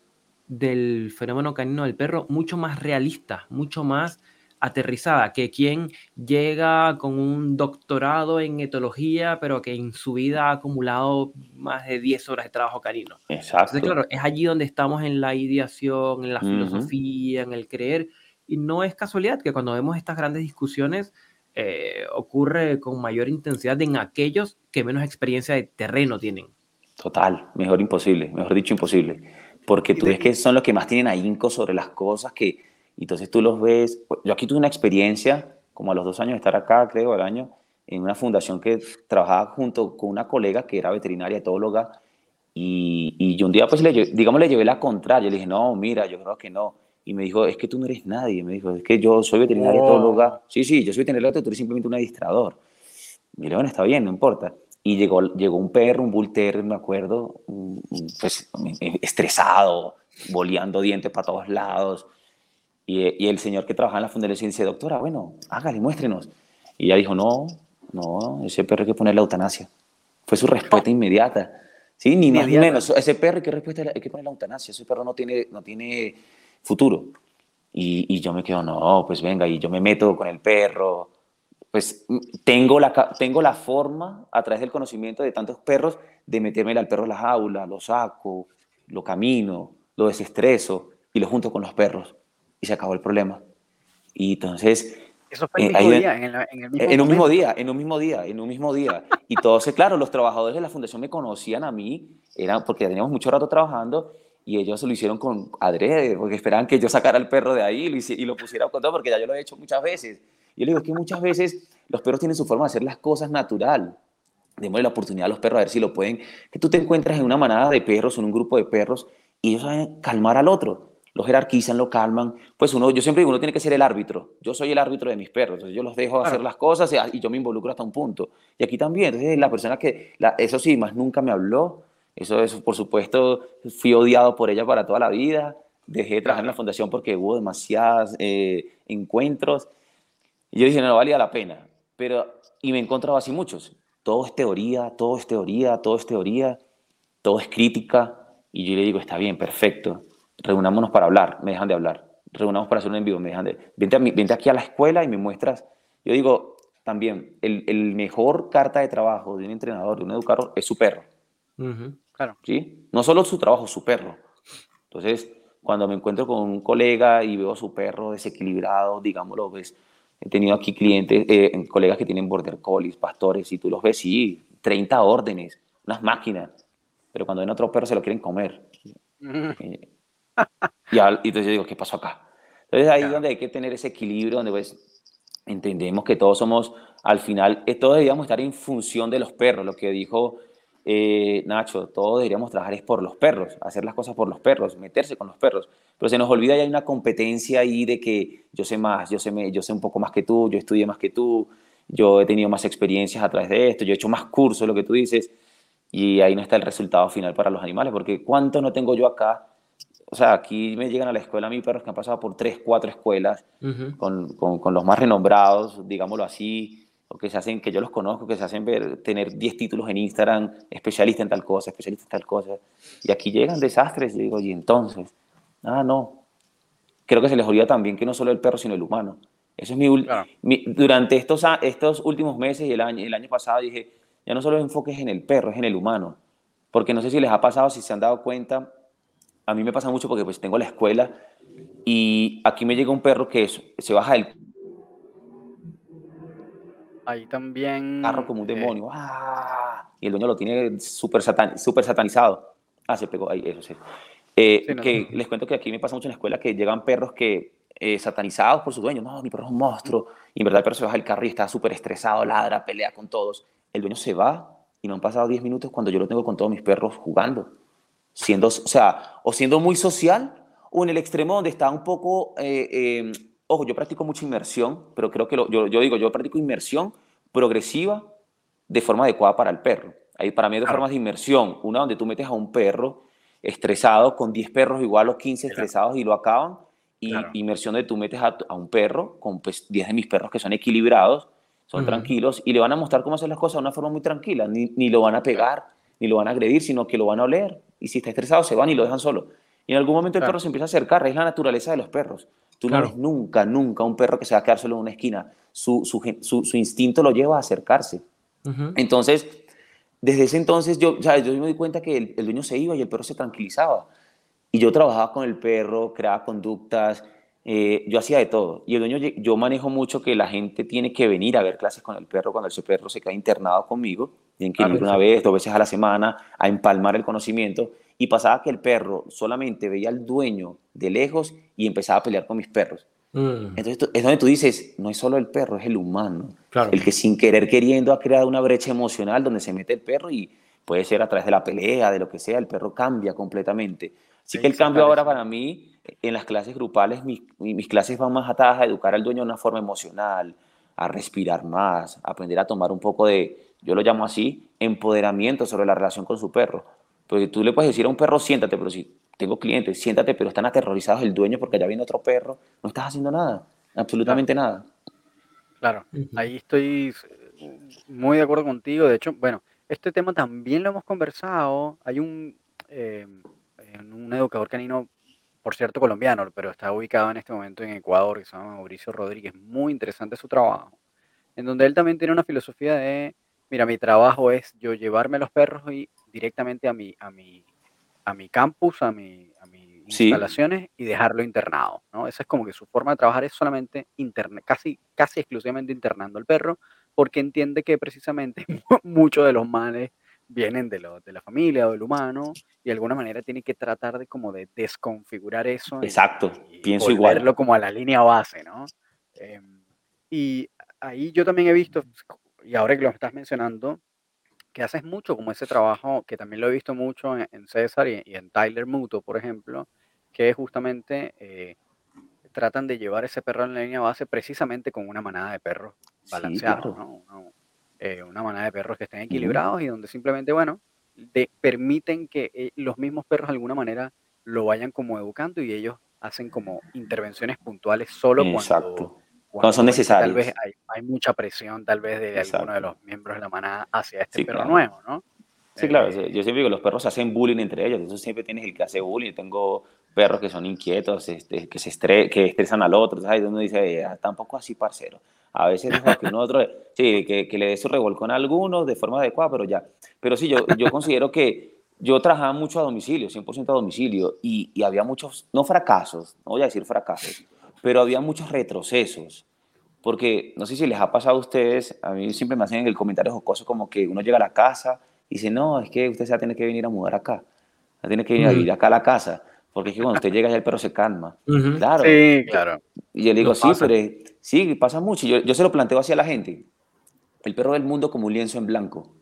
del fenómeno canino del perro mucho más realista, mucho más aterrizada que quien llega con un doctorado en etología, pero que en su vida ha acumulado más de 10 horas de trabajo canino. Exacto. Entonces, claro, es allí donde estamos en la ideación, en la filosofía, en el creer, y no es casualidad que cuando vemos estas grandes discusiones eh, ocurre con mayor intensidad en aquellos que menos experiencia de terreno tienen. Total, mejor imposible, mejor dicho imposible, porque tú ves que son los que más tienen ahínco sobre las cosas que entonces tú los ves, pues, yo aquí tuve una experiencia, como a los dos años de estar acá, creo, al año, en una fundación que trabajaba junto con una colega que era veterinaria, etóloga, y, y yo un día, pues, le, digamos, le llevé la contraria, le dije, no, mira, yo creo que no. Y me dijo, es que tú no eres nadie. Me dijo, es que yo soy veterinaria oh. etóloga. Sí, sí, yo soy veterinaria tú eres simplemente un administrador. Mire, bueno, está bien, no importa. Y llegó, llegó un perro, un bull terrier, me acuerdo, pues estresado, boleando dientes para todos lados. Y, el señor que trabajaba en la fundación dice, doctora, bueno, hágale, muéstrenos. Y ella dijo, no, no, ese perro hay que poner la eutanasia. Fue su respuesta inmediata. Sí, ni más ni menos. Ese perro que, respuesta, hay que poner la eutanasia. Ese perro no tiene, no tiene futuro. Y, y, yo me quedo, no, pues venga, y yo me meto con el perro. Pues tengo la, tengo la forma, a través del conocimiento de tantos perros, de meterme al perro en la jaula, lo saco, lo camino, lo desestreso y lo junto con los perros y se acabó el problema. Y entonces... Eso fue el eh, mismo día, en, el mismo en un mismo día, en un mismo día, en un mismo día. Y todos, claro, los trabajadores de la fundación me conocían a mí, era porque teníamos mucho rato trabajando, y ellos lo hicieron con adrede, porque esperaban que yo sacara al perro de ahí y lo, pusiera con todo, porque ya yo lo he hecho muchas veces. Yo le digo, que muchas veces los perros tienen su forma de hacer las cosas natural. Démosle la oportunidad a los perros a ver si lo pueden. Que tú te encuentras en una manada de perros, en un grupo de perros, y ellos saben calmar al otro. Lo jerarquizan, lo calman. Pues uno, yo siempre digo, uno tiene que ser el árbitro. Yo soy el árbitro de mis perros. Entonces yo los dejo hacer las cosas y, yo me involucro hasta un punto. Y aquí también. Entonces la persona que, la, eso sí, más nunca me habló, eso, eso, por supuesto, fui odiado por ella para toda la vida. Dejé de trabajar en la fundación porque hubo demasiados eh, encuentros. Y yo dije, no, no valía la pena. Pero, y me he encontrado así muchos. Todo es teoría, todo es teoría, todo es teoría, todo es crítica. Y yo le digo, está bien, perfecto. Reunámonos para hablar, me dejan de hablar. Reunamos para hacer un envío, me dejan de... Vente, a vente aquí a la escuela y me muestras. Yo digo, también, el, el, mejor carta de trabajo de un entrenador, de un educador, es su perro. Claro. ¿Sí? No solo su trabajo, su perro. Entonces, cuando me encuentro con un colega y veo a su perro desequilibrado, digámoslo, pues, he tenido aquí clientes, eh, colegas que tienen border collies, pastores, y tú los ves, sí, 30 órdenes, unas máquinas, pero cuando ven otro perro se lo quieren comer. Eh, y, entonces yo digo, ¿qué pasó acá? Entonces ahí es donde hay que tener ese equilibrio, donde pues entendemos que todos somos, al final, eh, todos deberíamos estar en función de los perros, lo que dijo eh, Nacho, todos deberíamos trabajar es por los perros, hacer las cosas por los perros, meterse con los perros. Pero se nos olvida y hay una competencia ahí de que yo sé más, yo sé, yo sé un poco más que tú, yo estudié más que tú, yo he tenido más experiencias a través de esto, yo he hecho más cursos, lo que tú dices, y ahí no está el resultado final para los animales, porque ¿cuántos no tengo yo acá? O sea, aquí me llegan a la escuela a mí perros que han pasado por tres, cuatro escuelas, con, con, con los más renombrados, digámoslo así, o que se hacen, que yo los conozco, que se hacen ver, tener 10 títulos en Instagram, especialista en tal cosa, especialista en tal cosa, y aquí llegan desastres, digo, y entonces, ah, no, creo que se les olvida también que no solo el perro, sino el humano. Eso es mi, durante estos, estos últimos meses y el año, el año pasado dije, ya no solo enfoques en el perro, es en el humano, porque no sé si les ha pasado, si se han dado cuenta, a mí me pasa mucho porque pues tengo la escuela y aquí me llega un perro que se baja del Ahí también. Carro como un eh, demonio. ¡Ah! Y el dueño lo tiene súper satan, super satanizado. Ah, se pegó ahí, eso sí. Eh, que les cuento que aquí me pasa mucho en la escuela que llegan perros que eh, satanizados por su dueño. No, mi perro es un monstruo. Y en verdad el perro se baja del carro y está súper estresado, ladra, pelea con todos. El dueño se va y no han pasado 10 minutos cuando yo lo tengo con todos mis perros jugando. Siendo, o sea, o siendo muy social o en el extremo donde está un poco ojo, yo practico mucha inmersión, pero creo que yo, yo, digo, yo practico inmersión progresiva de forma adecuada para el perro. Hay para mí hay dos formas de inmersión. Una donde tú metes a un perro estresado con 10 perros igual o 15 estresados y lo acaban. Y inmersión donde tú metes a, un perro con pues, 10 de mis perros que son equilibrados, son tranquilos y le van a mostrar cómo hacer las cosas de una forma muy tranquila. Ni, ni lo van a pegar, ni lo van a agredir, sino que lo van a oler. Y si está estresado, se van y lo dejan solo. Y en algún momento el perro se empieza a acercar, es la naturaleza de los perros. Tú no ves nunca, nunca un perro que se va a quedar solo en una esquina. Su, su, su, instinto lo lleva a acercarse. Entonces, desde ese entonces yo, ya, yo me di cuenta que el, dueño se iba y el perro se tranquilizaba. Y yo trabajaba con el perro, creaba conductas, eh, yo hacía de todo. Y el dueño, yo manejo mucho que la gente tiene que venir a ver clases con el perro cuando ese perro se queda internado conmigo. Tienen que ir una vez, dos veces a la semana a empalmar el conocimiento y pasaba que el perro solamente veía al dueño de lejos y empezaba a pelear con mis perros. Mm. Entonces es donde tú dices, no es solo el perro, es el humano. El que sin querer queriendo ha creado una brecha emocional donde se mete el perro y puede ser a través de la pelea, de lo que sea, el perro cambia completamente. Así que el cambio ahora para mí, en las clases grupales, mis, mis clases van más atadas a educar al dueño de una forma emocional, a respirar más, a aprender a tomar un poco de, yo lo llamo así, empoderamiento sobre la relación con su perro porque tú le puedes decir a un perro, siéntate, pero si tengo clientes, siéntate, pero están aterrorizados el dueño porque allá viene otro perro, no estás haciendo nada, absolutamente nada. Claro, ahí estoy muy de acuerdo contigo. De hecho, bueno, este tema también lo hemos conversado. Hay un, eh, un educador canino, por cierto, colombiano, pero está ubicado en este momento en Ecuador, que se llama Mauricio Rodríguez. Muy interesante su trabajo, en donde él también tiene una filosofía de, mira, mi trabajo es yo llevarme los perros y directamente a mi, a mi, a mi campus, a mi, a mis instalaciones y dejarlo internado, ¿no? Esa es como que su forma de trabajar es solamente interna, casi, casi exclusivamente internando al perro, porque entiende que precisamente (laughs) muchos de los males vienen de, lo, de la familia o del humano y de alguna manera tiene que tratar de como de desconfigurar eso. Exacto, y pienso igual. como a la línea base, ¿no? Em, y ahí yo también he visto, y ahora que lo estás mencionando, que haces mucho como ese trabajo, que también lo he visto mucho en, en César y, y en Tyler Muto, por ejemplo, que justamente eh, tratan de llevar ese perro en la línea base precisamente con una manada de perros Sí, balanceados, claro. ¿no? Una, eh, una manada de perros que estén equilibrados y donde simplemente, bueno, de- permiten que eh, los mismos perros de alguna manera lo vayan como educando y ellos hacen como intervenciones puntuales solo cuando, Exacto. cuando son que tal vez hay, hay mucha presión tal vez de alguno de Exacto. los miembros de la manada hacia este Sí, perro claro. nuevo, ¿no? Sí, claro. Eh, sí, Yo siempre digo, los perros hacen bullying entre ellos. Entonces siempre tienes el que hace bullying. Tengo perros que son inquietos, este, que se estre que estresan al otro. ¿sabes? Uno dice, "Ah, tampoco así, parcero. A veces dejo que uno otro, sí, que, que le dé su revolcón a alguno de forma adecuada, pero ya. Pero sí, yo, yo considero que yo trabajaba mucho a domicilio, 100% a domicilio, y, y había muchos, no fracasos, no voy a decir fracasos, pero había muchos retrocesos. Porque no sé si les ha pasado a ustedes, a mí siempre me hacen el comentario jocoso como que uno llega a la casa y dice, no, es que usted se va a tener que venir a mudar acá, va a tener que venir a vivir acá a la casa, porque es que cuando usted llega ya el perro se calma. Ujú. Claro. sí, claro. Y yo le digo, sí, pasa. pero sí, pasa mucho. Yo, yo se lo planteo así a la gente. El perro del mundo como un lienzo en blanco.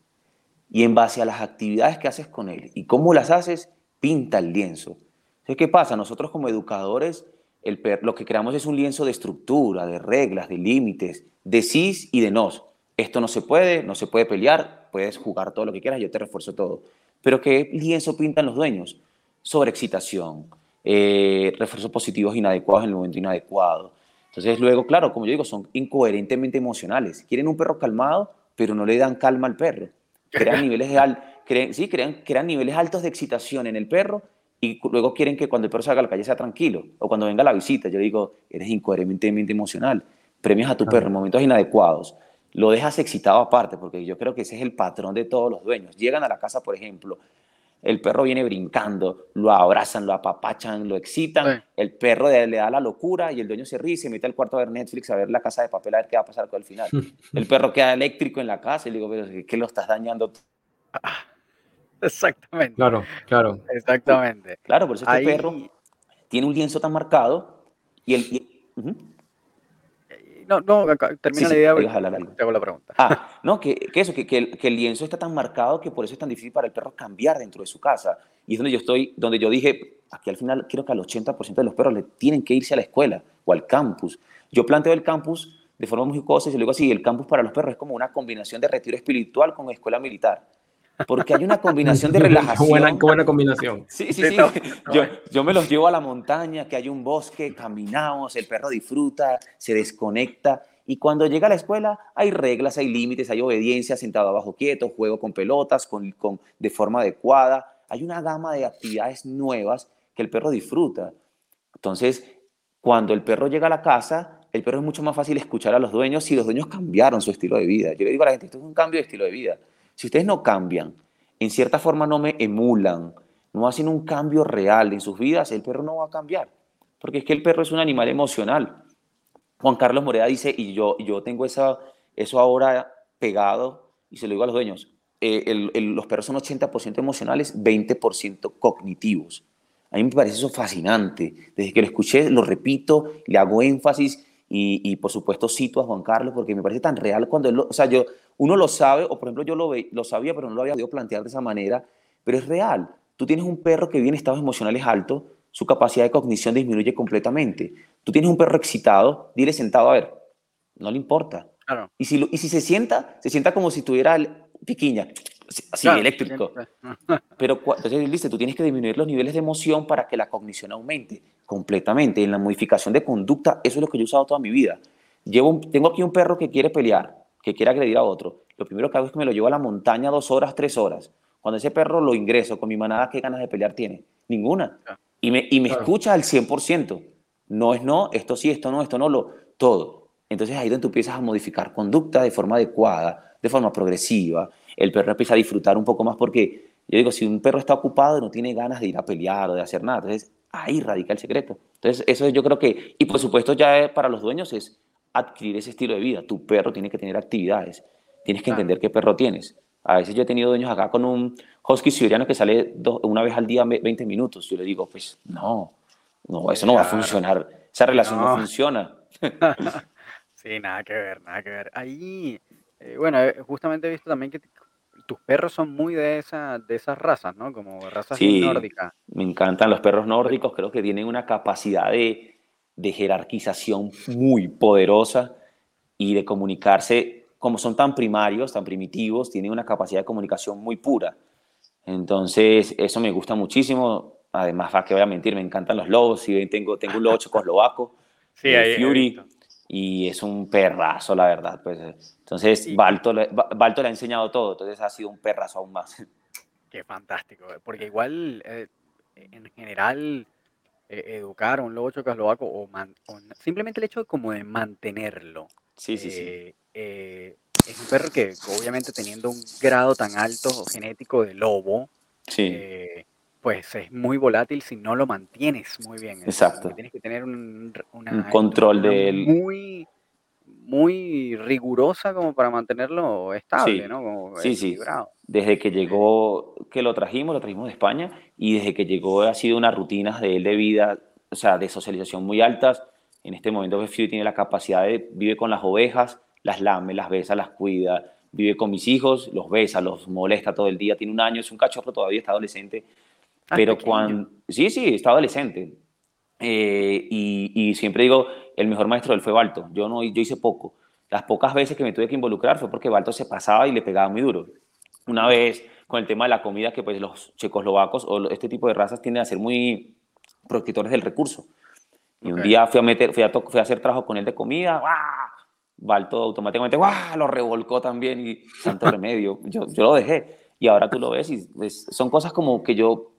Y en base a las actividades que haces con él y cómo las haces, pinta el lienzo. Entonces, ¿qué pasa? Nosotros como educadores, el per- lo que creamos es un lienzo de estructura, de reglas, de límites, de sís y de nos. Esto no se puede, no se puede pelear, puedes jugar todo lo que quieras, yo te refuerzo todo. Pero ¿qué lienzo pintan los dueños? Sobreexcitación, eh, refuerzos positivos inadecuados en el momento inadecuado. Entonces luego, claro, como yo digo, son incoherentemente emocionales. Quieren un perro calmado, pero no le dan calma al perro. Crean (laughs) niveles, de al- sí, crean, crean niveles altos de excitación en el perro y luego quieren que cuando el perro salga a la calle sea tranquilo o cuando venga la visita. Yo digo, eres incoherentemente emocional. Premias a tu perro en momentos inadecuados. Lo dejas excitado aparte, porque yo creo que ese es el patrón de todos los dueños. Llegan a la casa, por ejemplo, el perro viene brincando, lo abrazan, lo apapachan, lo excitan, Sí. el perro le da la locura y el dueño se ríe y se mete al cuarto a ver Netflix, a ver la casa de papel, a ver qué va a pasar con el final. (laughs) El perro queda eléctrico en la casa y le digo, pero ¿qué- ¿qué lo estás dañando? Exactamente. Claro, claro. Exactamente. Claro, por eso este Ahí- perro tiene un lienzo tan marcado y el... y- Ujú. No, no, termina Sí, la sí, idea. algo. Te hago la pregunta. Ah, no, que, que eso, que, que el, que el lienzo está tan marcado que por eso es tan difícil para el perro cambiar dentro de su casa. Y es donde yo estoy, donde yo dije, aquí al final creo que al 80% de los perros le tienen que irse a la escuela o al campus. Yo planteo el campus de forma muy jocosa y yo le digo así, el campus para los perros es como una combinación de retiro espiritual con escuela militar. Porque hay una combinación de (laughs) relajación. buena, combinación. Sí, sí, Sí, (laughs) Yo, yo me los llevo a la montaña, que hay un bosque, caminamos, el perro disfruta, se desconecta. Y cuando llega a la escuela, hay reglas, hay límites, hay obediencia, sentado abajo quieto, juego con pelotas, con, con, de forma adecuada. Hay una gama de actividades nuevas que el perro disfruta. Entonces, cuando el perro llega a la casa, el perro es mucho más fácil escuchar a los dueños si los dueños cambiaron su estilo de vida. Yo le digo a la gente, esto es un cambio de estilo de vida. Si ustedes no cambian, en cierta forma no me emulan, no hacen un cambio real en sus vidas, el perro no va a cambiar. Porque es que el perro es un animal emocional. Juan Carlos Moreda dice, y yo, yo tengo esa, eso ahora pegado, y se lo digo a los dueños, eh, el- el- los perros son 80% emocionales, 20% cognitivos. A mí me parece eso fascinante. Desde que lo escuché, lo repito, le hago énfasis y, y, por supuesto cito a Juan Carlos porque me parece tan real cuando él lo, o sea, yo, uno lo sabe, o por ejemplo yo lo, ve, lo sabía, pero no lo había podido plantear de esa manera, pero es real. Tú tienes un perro que vive en estados emocionales altos, su capacidad de cognición disminuye completamente. Tú tienes un perro excitado, dile sentado, a ver, no le importa. Claro. Y si, lo, y si se sienta, se sienta como si tuviera el- piquiña, así, Claro, eléctrico. (laughs) Pero entonces, dice, tú tienes que disminuir los niveles de emoción para que la cognición aumente completamente. En la modificación de conducta, eso es lo que yo he usado toda mi vida. Llevo tengo aquí un perro que quiere pelear, que quiere agredir a otro. Lo primero que hago es que me lo llevo a la montaña dos horas, tres horas. Cuando ese perro lo ingreso con mi manada, ¿qué ganas de pelear tiene? Ninguna. Y me, y me Claro. escucha al 100%. No es no, esto sí, esto no, esto no, lo, todo. Entonces ahí es donde tú empiezas a modificar conducta de forma adecuada, de forma progresiva. El perro empieza a disfrutar un poco más porque, yo digo, si un perro está ocupado no tiene ganas de ir a pelear o de hacer nada, entonces ahí radica el secreto. Entonces eso yo creo que, y por supuesto ya para los dueños es adquirir ese estilo de vida. Tu perro tiene que tener actividades, tienes que entender qué perro tienes. A veces yo he tenido dueños acá con un husky siberiano que sale una vez al día 20 minutos. Yo le digo, pues no, no, eso no va a funcionar. Esa relación no, funciona. (laughs) sí, nada que ver, nada que ver. Ahí, eh, bueno, eh, justamente he visto también que tus perros son muy de, esa, de esas razas, ¿no? Como razas sí, nórdicas. Me encantan los perros nórdicos, creo que tienen una capacidad de, de jerarquización muy poderosa y de comunicarse, como son tan primarios, tan primitivos, tienen una capacidad de comunicación muy pura. Entonces, eso me gusta muchísimo. Además, va que voy a mentir, me encantan los lobos. Y tengo, tengo un lobo (laughs) checoslovaco, sí, ahí, Fury, y es un perrazo, la verdad. Pues. Entonces, Balto, Balto, le ha enseñado todo, entonces ha sido un perrazo aún más. Qué fantástico, eh, porque igual, eh, en general, eh, educar a un lobo checoslovaco o, o, simplemente el hecho de como de mantenerlo. Sí, sí, sí. es un perro que, obviamente, teniendo un grado tan alto genético de lobo, sí pues es muy volátil si no lo mantienes muy bien. Exacto. Tienes que tener un, control de él. Muy, muy rigurosa como para mantenerlo estable, ¿no? sí, sí. Desde que llegó, que lo trajimos, lo trajimos de España, y desde que llegó ha sido unas rutinas de él de vida, o sea, de socialización muy altas. En este momento Fury tiene la capacidad de, vive con las ovejas, las lame, las besa, las cuida, vive con mis hijos, los besa, los molesta todo el día, tiene un año, es un cachorro todavía, está adolescente, Ah, pero cuando... Sí, sí, estaba adolescente. Eh, y, y, siempre digo, el mejor maestro del fue Balto. Yo, no, yo hice poco. Las pocas veces que me tuve que involucrar fue porque Balto se pasaba y le pegaba muy duro. Una vez con el tema de la comida, que pues los checoslovacos o este tipo de razas tienden a ser muy proscriptores del recurso. Y un día fui a, meter, fui a, fui a hacer trabajo con él de comida, ¡guau! Balto automáticamente ¡guau! lo revolcó también y santo remedio. Yo, yo lo dejé. Y ahora tú lo ves y pues, son cosas como que yo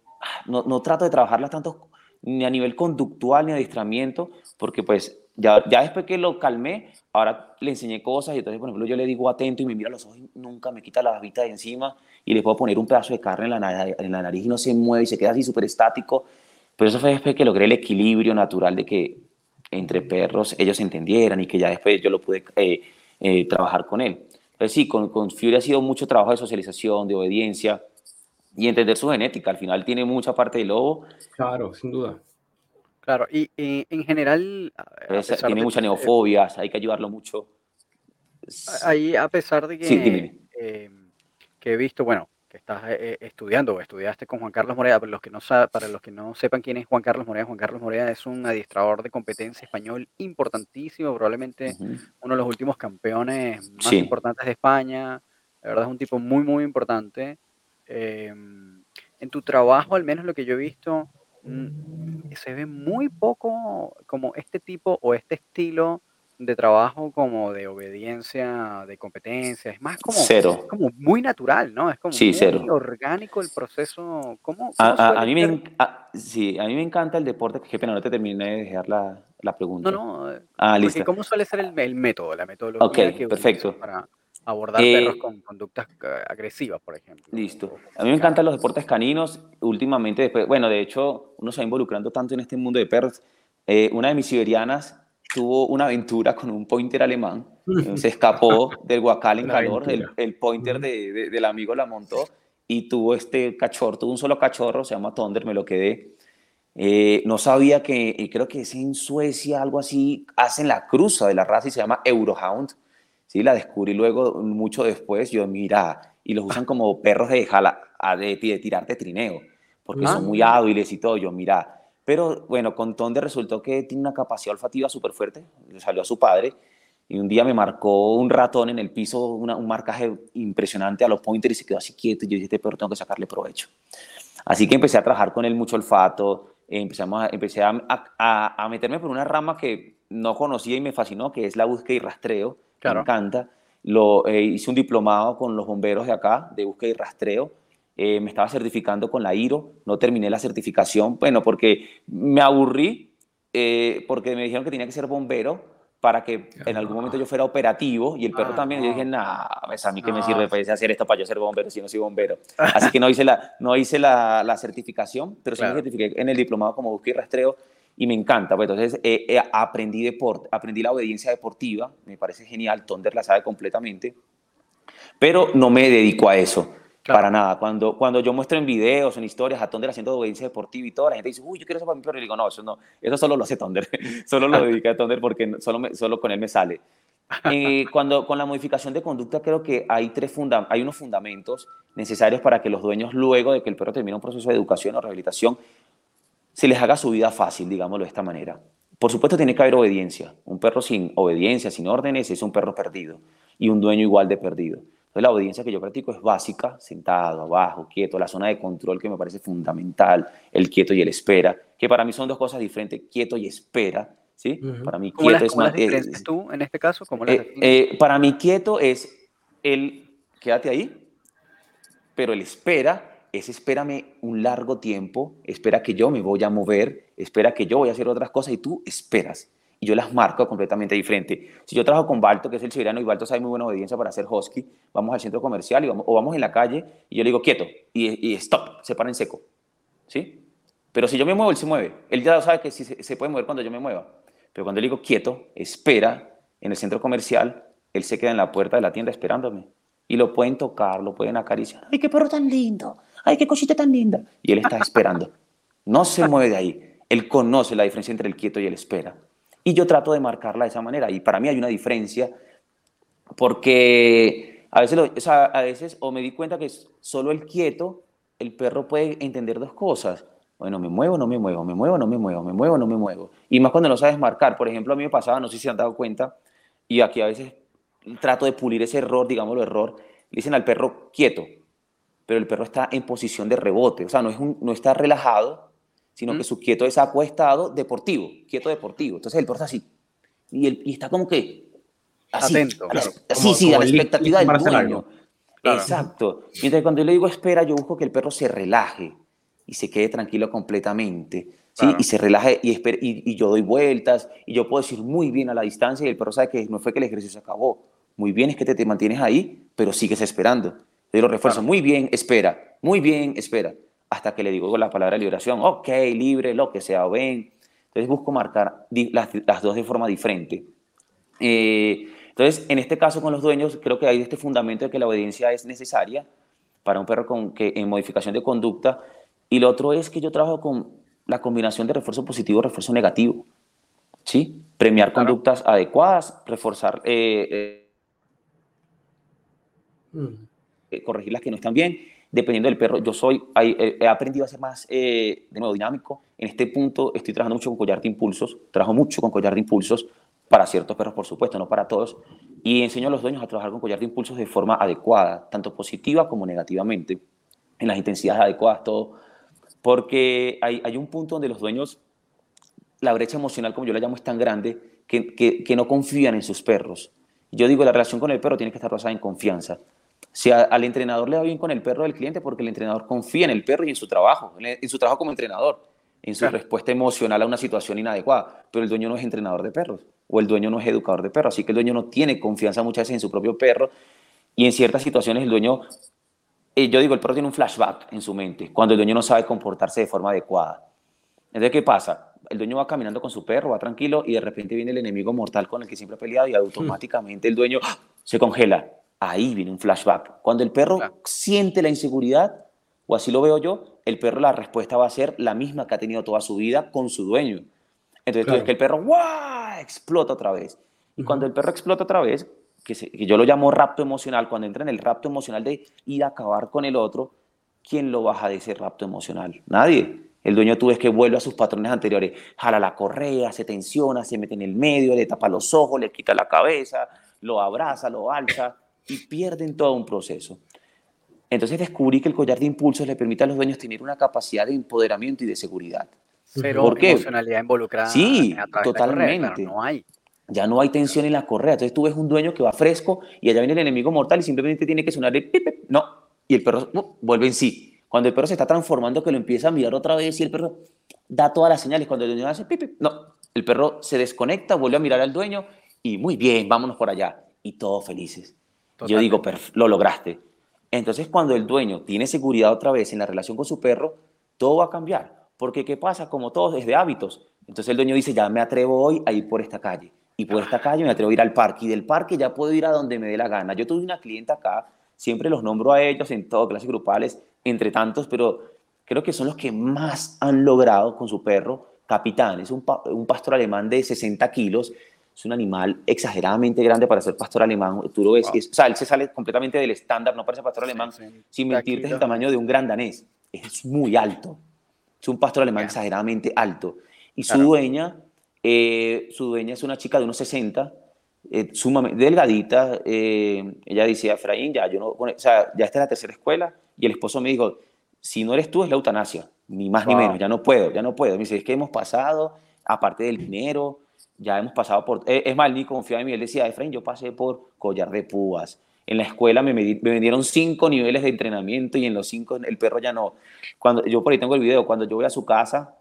no, no, trato de trabajarlas tanto ni a nivel conductual ni adiestramiento, porque pues ya, ya después que lo calmé, ahora le enseñé cosas y entonces, por ejemplo, yo le digo atento y me mira a los ojos y nunca me quita la babita de encima y le puedo poner un pedazo de carne en la, en la nariz y no se mueve y se queda así súper estático. Pero eso fue después que logré el equilibrio natural de que entre perros ellos se entendieran y que ya después yo lo pude eh, eh, trabajar con él. Entonces sí, con, con Fury ha sido mucho trabajo de socialización, de obediencia, y entender su genética. Al final tiene mucha parte de lobo. Claro, sin duda. Claro, y, en general... tiene mucha neofobia, hay que ayudarlo mucho. Ahí, a pesar de que, eh, que he visto, bueno, que estás eh, eh, estudiando o estudiaste con Juan Carlos Morea, para los, que no, para los que no sepan quién es Juan Carlos Morea, Juan Carlos Morea es un adiestrador de competencia español importantísimo, probablemente uno de los últimos campeones más importantes de España. La verdad es un tipo muy, muy importante. Em, en tu trabajo, al menos lo que yo he visto, se ve muy poco como este tipo o este estilo de trabajo como de obediencia, de competencia, es más como, cero. como muy natural, ¿no? Es como sí, muy orgánico el proceso. ¿Cómo, a, mí me, sí, a mí me encanta el deporte, que pena, no te terminé de dejar la, la pregunta. No, no, ah, listo. ¿cómo suele ser el, el método, la metodología que perfecto. para abordar perros eh, con conductas eh, agresivas, por ejemplo. Listo. A mí me encantan los deportes caninos. Últimamente, después, bueno, de hecho, uno se va involucrando tanto en este mundo de perros. Eh, una de mis siberianas tuvo una aventura con un pointer alemán. (laughs) se escapó del guacal en calor. El, el, pointer de, del amigo la montó y tuvo este cachorro, tuvo un solo cachorro, se llama Thunder, me lo quedé. no sabía que, creo que es en Suecia, algo así, hacen la cruza de la raza y se llama Eurohound ¿sí? La descubrí luego, mucho después, yo, mira, y los usan como perros de, jala, de, de de trineo, porque son muy ah. hábiles y todo, yo, mira. Pero bueno, con Tonde resultó que tiene una capacidad olfativa súper fuerte, le salió a su padre, y un día me marcó un ratón en el piso, un marcaje impresionante a los pointers y se quedó así quieto. Y yo dije, este perro tengo que sacarle provecho. Así que empecé a trabajar con él mucho olfato, empezamos a, empecé a, a, a, meterme por una rama que no conocía y me fascinó, que es la búsqueda y rastreo me encanta. Lo, eh, hice un diplomado con los bomberos de acá, de búsqueda y rastreo. Eh, me estaba certificando con la IRO, no terminé la certificación, bueno, porque me aburrí, eh, porque me dijeron que tenía que ser bombero para que en algún momento yo fuera operativo y el perro también. Yo dije, nah, pues, a mí que me sirve para hacer esto para yo ser bombero si no soy bombero. Así que no hice la, no hice la, la certificación, pero sí me certifiqué en el diplomado como búsqueda y rastreo y me encanta. Pues entonces eh, eh, aprendí deporte, aprendí la obediencia deportiva, me parece genial, Tonder la sabe completamente. Pero no me dedico a eso. Para nada. Cuando, cuando yo muestro en videos, en historias a Thunder haciendo obediencia deportiva y toda la gente dice, uy, yo quiero eso para mi perro. Y digo, no, eso no, eso solo lo hace Thunder. (laughs) solo lo dedica a Thunder porque solo, solo con él me sale. Eh, (laughs) cuando, con la modificación de conducta creo que hay, tres funda hay unos fundamentos necesarios para que los dueños, luego de que el perro termine un proceso de educación o rehabilitación, se les haga su vida fácil, digámoslo de esta manera. Por supuesto tiene que haber obediencia. Un perro sin obediencia, sin órdenes, es un perro perdido. Y un dueño igual de perdido. Entonces la obediencia que yo practico es básica, sentado, abajo, quieto, la zona de control que me parece fundamental, el quieto y el espera, que para mí son dos cosas diferentes, quieto y espera. ¿sí? Para mí quieto es más... Las tú en este caso? ¿cómo eh, eh, para mí quieto es el quédate ahí, pero el espera es espérame un largo tiempo, espera que yo me voy a mover, espera que yo voy a hacer otras cosas y tú esperas. Y yo las marco completamente diferente. Si yo trabajo con Balto, que es el siberiano, y Balto sabe muy buena obediencia para hacer husky, vamos al centro comercial y vamos, o vamos en la calle y yo le digo quieto y, stop, se para en seco. ¿Sí? Pero si yo me muevo, él se mueve. Él ya sabe que se puede mover cuando yo me mueva. Pero cuando le digo quieto, espera en el centro comercial, él se queda en la puerta de la tienda esperándome. Y lo pueden tocar, lo pueden acariciar. ¡Ay, qué perro tan lindo! ¡Ay, qué cosita tan linda! Y él está esperando. No se (laughs) mueve de ahí. Él conoce la diferencia entre el quieto y el espera. Y yo trato de marcarla de esa manera. Y para mí hay una diferencia porque a veces, o, a veces o me di cuenta que solo el quieto, el perro puede entender dos cosas. Bueno, me muevo, no me muevo, me muevo, no me muevo, me muevo, no me muevo. Y más cuando no sabes marcar. Por ejemplo, a mí me pasaba, no sé si se han dado cuenta, y aquí a veces trato de pulir ese error, digámoslo error, le dicen al perro quieto pero el perro está en posición de rebote, o sea, no, es un, no está relajado, sino que su quieto es acuestado deportivo, quieto deportivo. Entonces el perro está así, y, el, y está como que así, atento. Claro. sí, sí, a la expectativa del dueño. Exacto. Mientras cuando yo le digo espera, yo busco que el perro se relaje y se quede tranquilo completamente. ¿sí? Y se relaje y, espere, y, y, yo doy vueltas y yo puedo decir muy bien a la distancia y el perro sabe que no fue que el ejercicio se acabó. Muy bien es que te, te mantienes ahí, pero sigues esperando. Le lo refuerzo, muy bien, espera, muy bien, espera, hasta que le digo la palabra liberación, ok, libre, lo que sea, ven. Entonces busco marcar las, las dos de forma diferente. Eh, entonces, en este caso con los dueños, creo que hay este fundamento de que la obediencia es necesaria para un perro con, que, en modificación de conducta. Y lo otro es que yo trabajo con la combinación de refuerzo positivo y refuerzo negativo. ¿Sí? Premiar conductas adecuadas, reforzar... Eh, eh, mm. Corregir las que no están bien, dependiendo del perro. Yo soy, eh, he aprendido a ser más, eh, de nuevo, dinámico. En este punto estoy trabajando mucho con collar de impulsos, trabajo mucho con collar de impulsos para ciertos perros, por supuesto, no para todos, y enseño a los dueños a trabajar con collar de impulsos de forma adecuada, tanto positiva como negativamente, en las intensidades adecuadas, todo, porque hay, hay un punto donde los dueños, la brecha emocional, como yo la llamo, es tan grande que, que, que no confían en sus perros. Yo digo, la relación con el perro tiene que estar basada en confianza. Si al entrenador le va bien con el perro del cliente, porque el entrenador confía en el perro y en su trabajo, en su trabajo como entrenador, en su respuesta emocional a una situación inadecuada. Pero el dueño no es entrenador de perros o el dueño no es educador de perros, así que el dueño no tiene confianza muchas veces en su propio perro y en ciertas situaciones el dueño, eh, yo digo, el perro tiene un flashback en su mente cuando el dueño no sabe comportarse de forma adecuada. Entonces, ¿qué pasa? El dueño va caminando con su perro, va tranquilo y de repente viene el enemigo mortal con el que siempre ha peleado y hmm. automáticamente el dueño se congela ahí viene un flashback. Cuando el perro siente la inseguridad, o así lo veo yo, el perro la respuesta va a ser la misma que ha tenido toda su vida con su dueño. Entonces tú ves que el perro ¡guau! explota otra vez. Y cuando el perro explota otra vez, que, yo lo llamo rapto emocional, cuando entra en el rapto emocional de ir a acabar con el otro, ¿quién lo baja de ese rapto emocional? Nadie. El dueño tú ves que vuelve a sus patrones anteriores, jala la correa, se tensiona, se mete en el medio, le tapa los ojos, le quita la cabeza, lo abraza, lo alza y pierden todo un proceso. Entonces descubrí que el collar de impulsos le permite a los dueños tener una capacidad de empoderamiento y de seguridad. Pero ¿Por qué? emocionalidad involucrada. Sí, totalmente. Correa, no hay. Ya no hay tensión en la correa. Entonces tú ves un dueño que va fresco y allá viene el enemigo mortal y simplemente tiene que sonar el pip, no. Y el perro vuelve en sí. Cuando el perro se está transformando, que lo empieza a mirar otra vez y el perro da todas las señales. Cuando el dueño hace pip, no. El perro se desconecta, vuelve a mirar al dueño y muy bien, vámonos por allá. Y todos felices. Yo digo, lo lograste. Entonces, cuando el dueño tiene seguridad otra vez en la relación con su perro, todo va a cambiar. Porque, ¿qué pasa? Como todos, es de hábitos. Entonces, el dueño dice, ya me atrevo hoy a ir por esta calle. Y por esta calle me atrevo a ir al parque. Y del parque ya puedo ir a donde me dé la gana. Yo tuve una clienta acá Siempre los nombro a ellos en todo, clases grupales, entre tantos, pero creo que son los que más han logrado con su perro. Capitán, es un, un pastor alemán de 60 kilos, es un animal exageradamente grande para ser pastor alemán. Tú lo ves, o sea, él se sale completamente del estándar, no parece pastor alemán, sin mentirte, es el tamaño de un gran danés. Es muy alto. Es un pastor alemán exageradamente alto. Y su dueña, eh, su dueña es una chica de unos 60, eh, sumamente delgadita. Eh, ella decía, Efraín, ya, yo no, o sea, ya esta es la tercera escuela. Y el esposo me dijo, si no eres tú, es la eutanasia. Ni más ni menos, ya no puedo, ya no puedo. Me dice, es que hemos pasado, aparte del dinero, ya hemos pasado por... es más, ni confiaba en mí. Él decía, Efraín, yo pasé por collar de púas. En la escuela me, me vendieron cinco niveles de entrenamiento y en los cinco el perro ya no. Cuando, yo por ahí tengo el video, cuando yo voy a su casa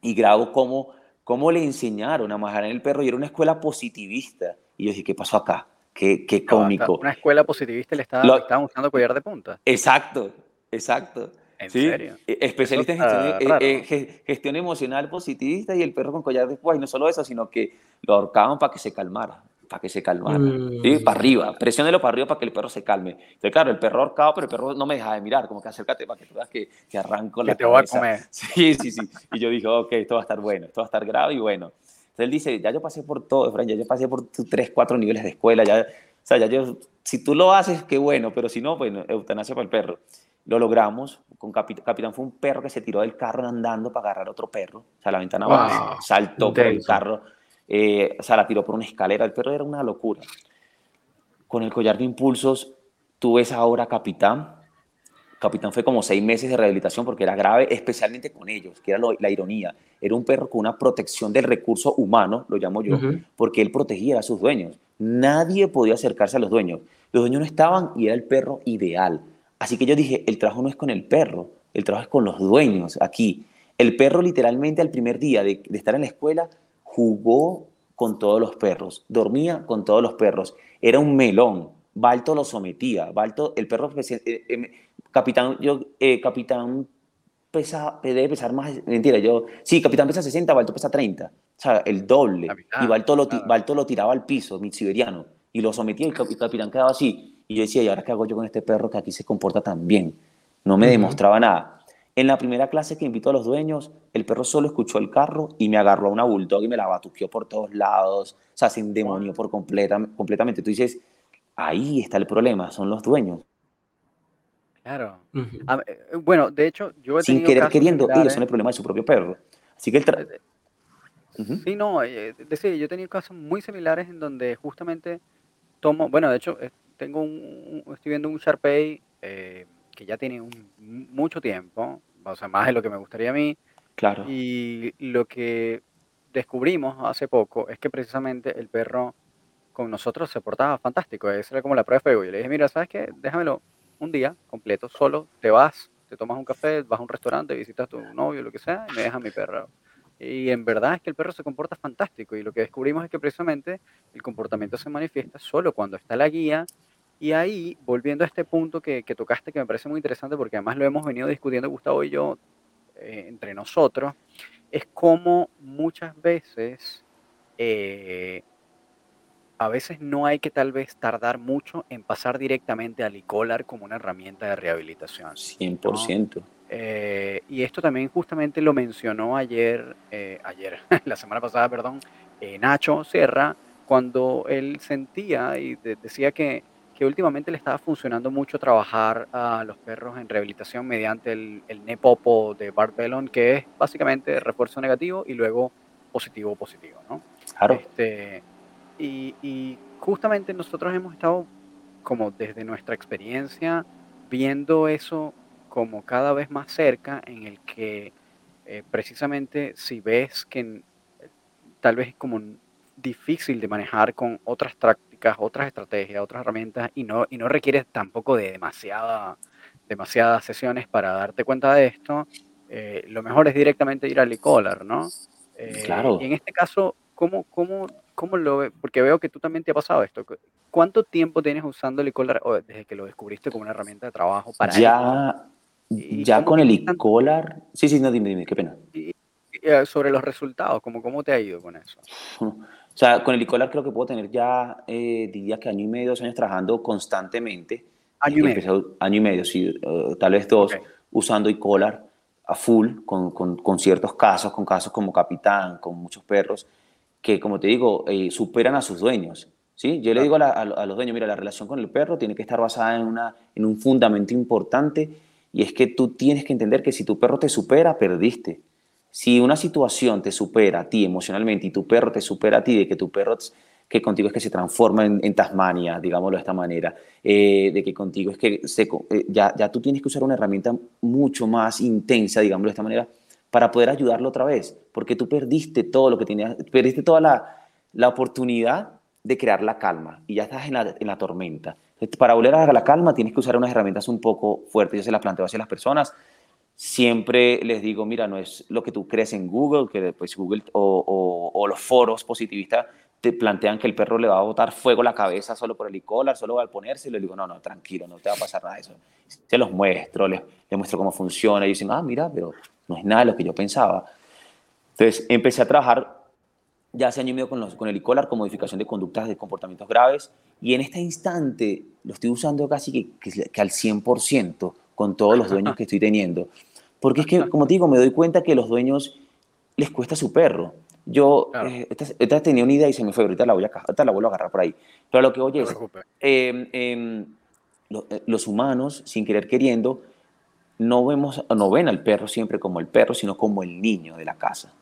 y grabo cómo, cómo le enseñaron a majar en el perro y era una escuela positivista. Y yo dije, ¿qué pasó acá? Qué, qué cómico. Una escuela positivista le estaba, Lo, estaban usando collar de punta. Exacto, exacto. ¿En serio? E, especialista en gestión, eh, eh, gestión, emocional positivista y el perro con collar de púas. Y no solo eso, sino que lo ahorcaban para que se calmara para que se calmara. ¿sí? Para arriba, presiónelo para arriba para que el perro se calme. Entonces, claro, el perro ahorcado, pero el perro no me deja de mirar, como que acércate para que tú veas que, que arranco la que te voy a comer. (laughs) Sí, sí, sí. Y yo dije, ok, esto va a estar bueno, esto va a estar grave y bueno. Entonces él dice, ya yo pasé por todo, Fran, ya yo pasé por tres, cuatro niveles de escuela, ya, sea, ya yo, si tú lo haces, qué bueno, pero si no, bueno, eutanasia para el perro. Lo logramos, con Capitán fue un perro que se tiró del carro andando para agarrar otro perro, o sea, la ventana abajo, saltó por el carro eh, o sea, la tiró por una escalera, el perro era una locura. Con el collar de impulsos, tú ves ahora Capitán. Capitán fue como seis meses de rehabilitación porque era grave, especialmente con ellos, que era la ironía. Era un perro con una protección del recurso humano, lo llamo yo, porque él protegía a sus dueños. Nadie podía acercarse a los dueños. Los dueños no estaban y era el perro ideal. Así que yo dije, el trabajo no es con el perro, el trabajo es con los dueños aquí. El perro literalmente al primer día de, de estar en la escuela jugó con todos los perros, dormía con todos los perros, era un melón, Balto lo sometía, Balto, el perro, eh, eh, capitán, yo, eh, capitán pesa, debe pesar más, mentira, yo, sí, capitán pesa 60, Balto pesa 30, o sea, el doble, y Balto lo, Balto lo tiraba al piso, mi siberiano, y lo sometía y el capitán quedaba así, y yo decía, ¿y ahora qué hago yo con este perro que aquí se comporta tan bien? No me demostraba nada. En la primera clase que invitó a los dueños, el perro solo escuchó el carro y me agarró a una bulldog y me la batuqueó por todos lados, o sea, sin demonio por completa, completamente. Tú dices, ahí está el problema, son los dueños. Claro. Eh, bueno, de hecho, yo he Sin querer queriendo, ellos son el problema de su propio perro. Así que el eh, Sí, no, eh, decir, yo he tenido casos muy similares en donde justamente tomo, bueno, de hecho, tengo un, estoy viendo un Sharpei que ya tiene un, mucho tiempo, o sea, más de lo que me gustaría a mí. Claro. Y lo que descubrimos hace poco es que precisamente el perro con nosotros se portaba fantástico. Esa era como la prueba de fuego. Y le dije, mira, ¿sabes qué? Déjamelo un día completo, solo, te vas, te tomas un café, vas a un restaurante, visitas a tu novio, lo que sea, y me dejas mi perro. Y en verdad es que el perro se comporta fantástico. Y lo que descubrimos es que precisamente el comportamiento se manifiesta solo cuando está la guía y ahí, volviendo a este punto que, que, tocaste, que me parece muy interesante, porque además lo hemos venido discutiendo Gustavo y yo eh, entre nosotros, es como muchas veces, eh, a veces no hay que tal vez tardar mucho en pasar directamente al e como una herramienta de rehabilitación. 100%. Eh, y esto también justamente lo mencionó ayer, ayer, (laughs) la semana pasada, perdón, Nacho Serra, cuando él sentía y decía que que últimamente le estaba funcionando mucho trabajar a los perros en rehabilitación mediante el, el NEPOPO de Bart Bellon, que es básicamente refuerzo negativo y luego positivo positivo, ¿no? Claro. Este, y, y, justamente nosotros hemos estado como desde nuestra experiencia viendo eso como cada vez más cerca en el que eh, precisamente si ves que tal vez es como difícil de manejar con otras otras estrategias, otras herramientas y no, y no requieres tampoco de demasiada, demasiadas sesiones para darte cuenta de esto, eh, lo mejor es directamente ir al e-collar, ¿no? Eh, claro. Y en este caso, ¿cómo, cómo, cómo lo ves? Porque veo que tú también te ha pasado esto. ¿Cuánto tiempo tienes usando el e-collar desde que lo descubriste como una herramienta de trabajo para Ya, ya con el e-collar... Sí, sí, no, dime, dime, qué pena. Y, eh, sobre los resultados, ¿cómo, ¿cómo te ha ido con eso? (laughs) O sea, con el Icolar creo que puedo tener ya, eh, diría que año y medio, dos años trabajando constantemente. Año y medio. Año y medio, sí, eh, tal vez dos, Ok. usando e-collar a full, con, con- con ciertos casos, con casos como Capitán, con muchos perros, que como te digo, eh, superan a sus dueños. ¿sí? Yo le digo a, la- los dueños, mira, la relación con el perro tiene que estar basada en, una, en un fundamento importante y es que tú tienes que entender que si tu perro te supera, perdiste. Si una situación te supera a ti emocionalmente y tu perro te supera a ti, de que tu perro que contigo es que se transforma en, en Tasmania, digámoslo de esta manera, eh, de que contigo es que se eh, ya, ya tú tienes que usar una herramienta mucho más intensa, digámoslo de esta manera, para poder ayudarlo otra vez, porque tú perdiste todo lo que tenías, perdiste toda la, la oportunidad de crear la calma y ya estás en la, en la tormenta. Para volver a la calma tienes que usar unas herramientas un poco fuertes. Yo se las planteo hacia las personas. Siempre les digo, mira, no es lo que tú crees en Google, que después Google o, o- los foros positivistas te plantean que el perro le va a botar fuego a la cabeza solo por el e-collar, solo al ponerse. Y les digo, no, no, tranquilo, no te va a pasar nada de eso. Se los muestro, les muestro cómo funciona. Y dicen, ah, mira, pero no es nada de lo que yo pensaba. Entonces empecé a trabajar ya hace año y medio con, los, con el e-collar con modificación de conductas de comportamientos graves y en este instante lo estoy usando casi que, que- que al 100% con todos los dueños que estoy teniendo. Porque es que, como te digo, me doy cuenta que los dueños les cuesta su perro. Yo, Claro. eh, esta, esta tenía una idea y se me fue, ahorita la, voy a, ahorita la vuelvo a agarrar por ahí. Pero lo que te es, eh, lo- eh, los humanos, sin querer queriendo, no, vemos, no ven al perro siempre como el perro, sino como el niño de la casa.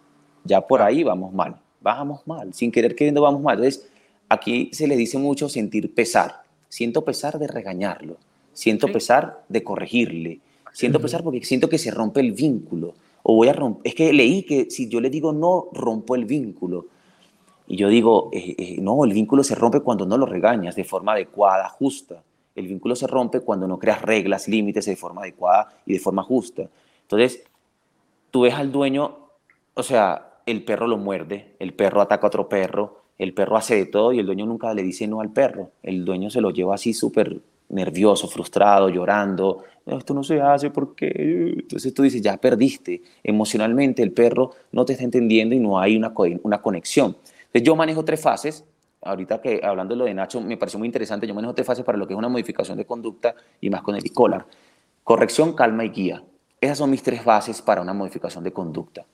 Ya por ahí vamos mal, vamos mal, sin querer queriendo vamos mal. Entonces, aquí se le dice mucho sentir pesar. Siento pesar de regañarlo, siento Sí. pesar de corregirle, siento pesar porque siento que se rompe el vínculo. O voy a romper, es que leí que si yo le digo no, rompo el vínculo. Y yo digo, eh, eh, no, el vínculo se rompe cuando no lo regañas de forma adecuada, justa. El vínculo se rompe cuando no creas reglas, límites de forma adecuada y de forma justa. Entonces, tú ves al dueño, o sea, el perro lo muerde, el perro ataca a otro perro, el perro hace de todo y el dueño nunca le dice no al perro. El dueño se lo lleva así súper nervioso, frustrado, llorando. Esto no se hace porque... Entonces tú dices, ya perdiste. Emocionalmente el perro no te está entendiendo y no hay una, una conexión. Entonces yo manejo tres fases. Ahorita que hablando de lo de Nacho me pareció muy interesante. Yo manejo tres fases para lo que es una modificación de conducta y más con el e-collar. Corrección, calma y guía. Esas son mis tres bases para una modificación de conducta.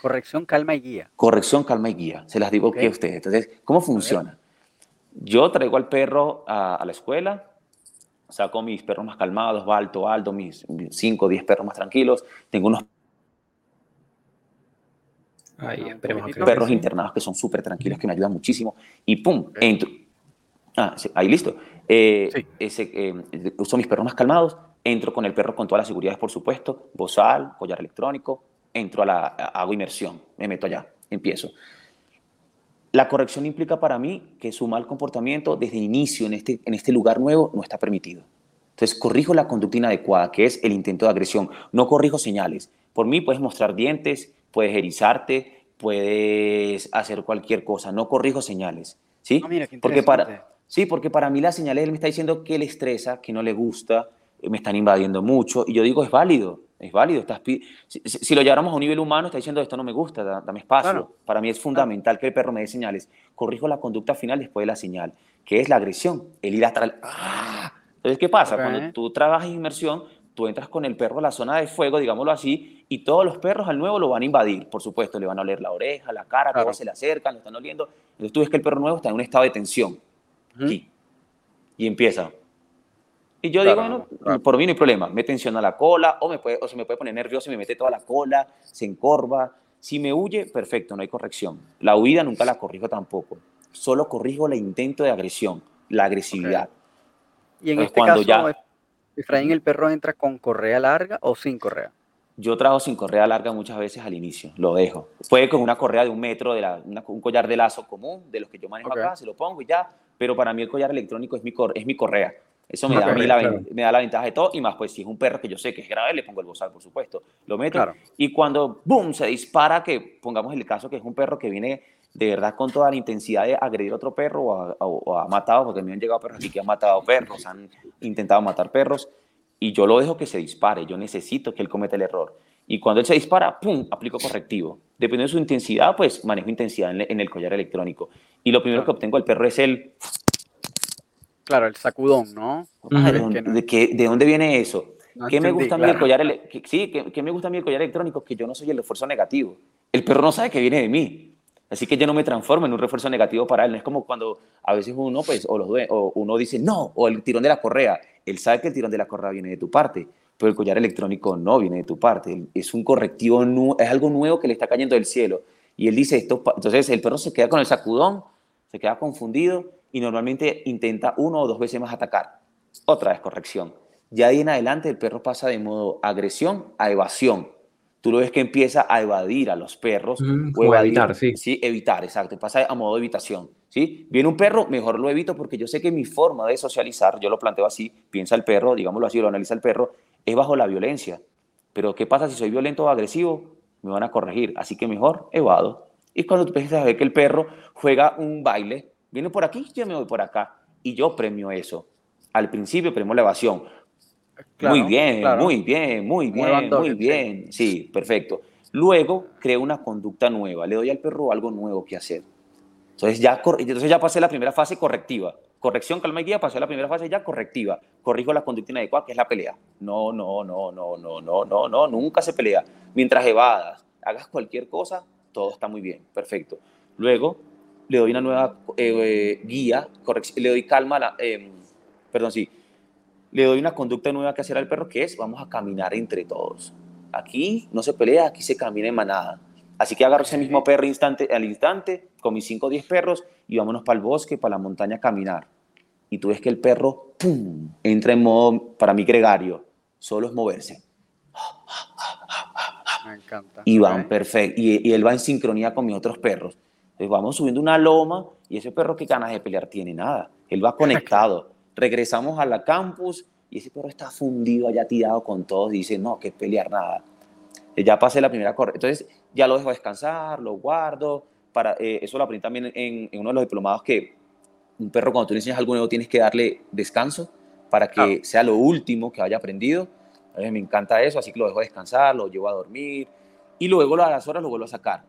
Corrección, calma y guía. Corrección, calma y guía. Se las digo Ok. aquí a ustedes. Entonces, ¿cómo funciona? Yo traigo al perro a, a la escuela, saco mis perros más calmados, Balto, Aldo, mis 5 o 10 perros más tranquilos. Tengo unos Un esperemos que perros sí. internados que son súper tranquilos, que me ayudan muchísimo. Y pum, Ok. entro. Ah, sí, ahí listo. Eh, Sí. ese, eh, uso mis perros más calmados, entro con el perro con todas las seguridades, por supuesto, bozal, collar electrónico, entro a la, hago inmersión, me meto allá, empiezo. La corrección implica para mí que su mal comportamiento desde el inicio en este, en este lugar nuevo no está permitido. Entonces, corrijo la conducta inadecuada, que es el intento de agresión. No corrijo señales. Por mí puedes mostrar dientes, puedes erizarte, puedes hacer cualquier cosa. No corrijo señales. ¿sí? Ah, mira, qué porque para, sí, porque para mí las señales él me está diciendo que le estresa, que no le gusta, eh, me están invadiendo mucho. Y yo digo, es válido, es válido. Estás si, lo lleváramos a un nivel humano, está diciendo, esto no me gusta, da- dame espacio. Claro. Para mí es fundamental que el perro me dé señales. Corrijo la conducta final después de la señal, que es la agresión, el ir el... ¡Ah! Entonces, ¿qué pasa? Ok. Cuando tú trabajas inmersión, tú entras con el perro a la zona de fuego, digámoslo así, y todos los perros al nuevo lo van a invadir. Por supuesto, le van a oler la oreja, la cara, Claro. todos se le acercan, lo están oliendo. Entonces tú ves que el perro nuevo está en un estado de tensión. Aquí. Y empieza. Y yo Claro, digo, bueno, claro. por mí no hay problema. Me tensiona la cola o, me puede, o se me puede poner nervioso y me mete toda la cola, se encorva. Si me huye, perfecto, no hay corrección. La huida nunca la corrijo tampoco. Solo corrijo el intento de agresión, la agresividad. Y en Pues este cuando caso, ya- Efraín, ¿el perro entra con correa larga o sin correa? Yo trabajo sin correa larga muchas veces al inicio, lo dejo. Puede con una correa de un metro, de la- una- un collar de lazo común, de los que yo manejo Ok. acá, se lo pongo y ya. Pero para mí el collar electrónico es mi, cor- es mi correa. Eso me, da a mí la, claro. me da la ventaja de todo. Y más, pues si es un perro que yo sé que es grave, le pongo el bozal, por supuesto. Lo meto. Claro. Y cuando, boom, se dispara, que pongamos el caso que es un perro que viene de verdad con toda la intensidad de agredir a otro perro o ha, o- matado, porque me han llegado perros aquí que han matado perros, han intentado matar perros y yo lo dejo que se dispare, yo necesito que él cometa el error. Y cuando él se dispara, ¡pum!, aplico correctivo. Dependiendo de su intensidad, pues manejo intensidad en, en el collar electrónico. Y lo primero Claro. que obtengo del perro es el... Claro, el sacudón, ¿no? Ah, ¿De, dónde, de qué- de dónde viene eso? No ¿Qué me gusta a mí el claro. collar que- Sí, ¿qué, qué me gusta a mí el collar electrónico? Que yo no soy el refuerzo negativo. El perro no sabe que viene de mí. Así que yo no me transformo en un refuerzo negativo para él. No es como cuando a veces uno, pues, o, los o uno dice no, o el tirón de la correa. Él sabe que el tirón de la correa viene de tu parte, pero el collar electrónico no viene de tu parte. Es un correctivo, es algo nuevo que le está cayendo del cielo. Y él dice esto, entonces el perro se queda con el sacudón, se queda confundido y normalmente intenta uno o dos veces más atacar. Otra vez corrección. Ya de ahí en adelante el perro pasa de modo agresión a evasión. Tú lo ves que empieza a evadir a los perros. Mm, o evadir- evitar, sí. Sí, evitar, exacto. Pasa a modo de evitación. ¿sí? Viene un perro, mejor lo evito porque yo sé que mi forma de socializar, yo lo planteo así, piensa el perro, digámoslo así, lo analiza el perro, es bajo la violencia. Pero ¿qué pasa si soy violento o agresivo? Me van a corregir. Así que mejor evado. Y cuando tú empiezas a ver que el perro juega un baile, viene por aquí, yo me voy por acá. Y yo premio eso. Al principio premio la evasión. Claro, muy bien, claro. muy bien, muy bien, muy bien. Sí, perfecto. Luego creo una conducta nueva. Le doy al perro algo nuevo que hacer. Entonces ya, entonces ya pasé la primera fase correctiva. Corrección, calma y guía, pasé la primera fase ya correctiva. Corrijo la conducta inadecuada, que es la pelea. No, no, no, no, no, no, no, no, nunca se pelea. Mientras evadas, hagas cualquier cosa, todo está muy bien, perfecto. Luego le doy una nueva eh, eh, guía, le doy calma, a la, eh, perdón, sí, le doy una conducta nueva que hacer al perro, que es vamos a caminar entre todos. Aquí no se pelea, aquí se camina en manada. Así que agarro ese mismo perro instante, al instante, con mis 5 o 10 perros, y vámonos para el bosque, para la montaña a caminar. Y tú ves que el perro, ¡pum!, entra en modo, para mí, gregario. Solo es moverse. Me encanta. Y van perfecto. Y, y él va en sincronía con mis otros perros. Entonces vamos subiendo una loma y ese perro que ganas de pelear tiene nada. Él va (laughs) conectado. Regresamos a la campus y ese perro está fundido allá tirado con todos y dice, no, que pelear nada. Ya pasé la primera corre. Entonces ya lo dejo descansar, lo guardo. Para, eh, eso lo aprendí también en, en uno de los diplomados que un perro cuando tú le enseñas algo nuevo tienes que darle descanso para que Claro. sea lo último que haya aprendido. A mí me encanta eso, así que lo dejo descansar, lo llevo a dormir y luego a las horas lo vuelvo a sacar.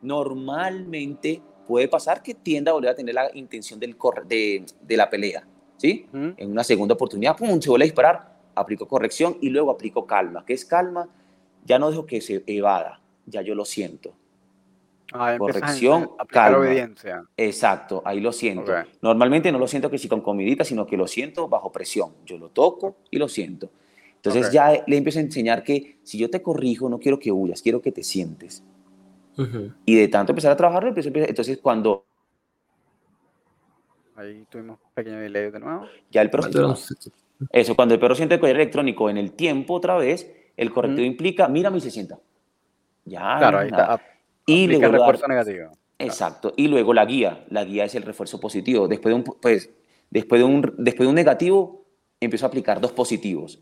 Normalmente puede pasar que tienda a volver a tener la intención del corre- de, de la pelea, ¿sí? Ujú. En una segunda oportunidad, ¡pum!, se vuelve a disparar, aplico corrección y luego aplico calma. ¿Qué es calma? Ya no dejo que se evada, ya yo lo siento. Ah, corrección, a calma. obediencia. Exacto, ahí lo siento. Normalmente no lo siento que si con comidita, sino que lo siento bajo presión. Yo lo toco y lo siento. Entonces ya le empiezo a enseñar que si yo te corrijo, no quiero que huyas, quiero que te sientes. Y de tanto empezar a trabajarlo, entonces cuando Ahí tuvimos un pequeño delay de nuevo. ya el perro... Eso, cuando el perro siente el collar electrónico en el tiempo otra vez, el correctivo Ujú. implica, mírame y se sienta. Ya. Claro, ahí está. Y a dar- refuerzo negativo. Exacto. Y luego la guía. La guía es el refuerzo positivo. Después de un, pues, después de un, después de un negativo, empiezo a aplicar dos positivos.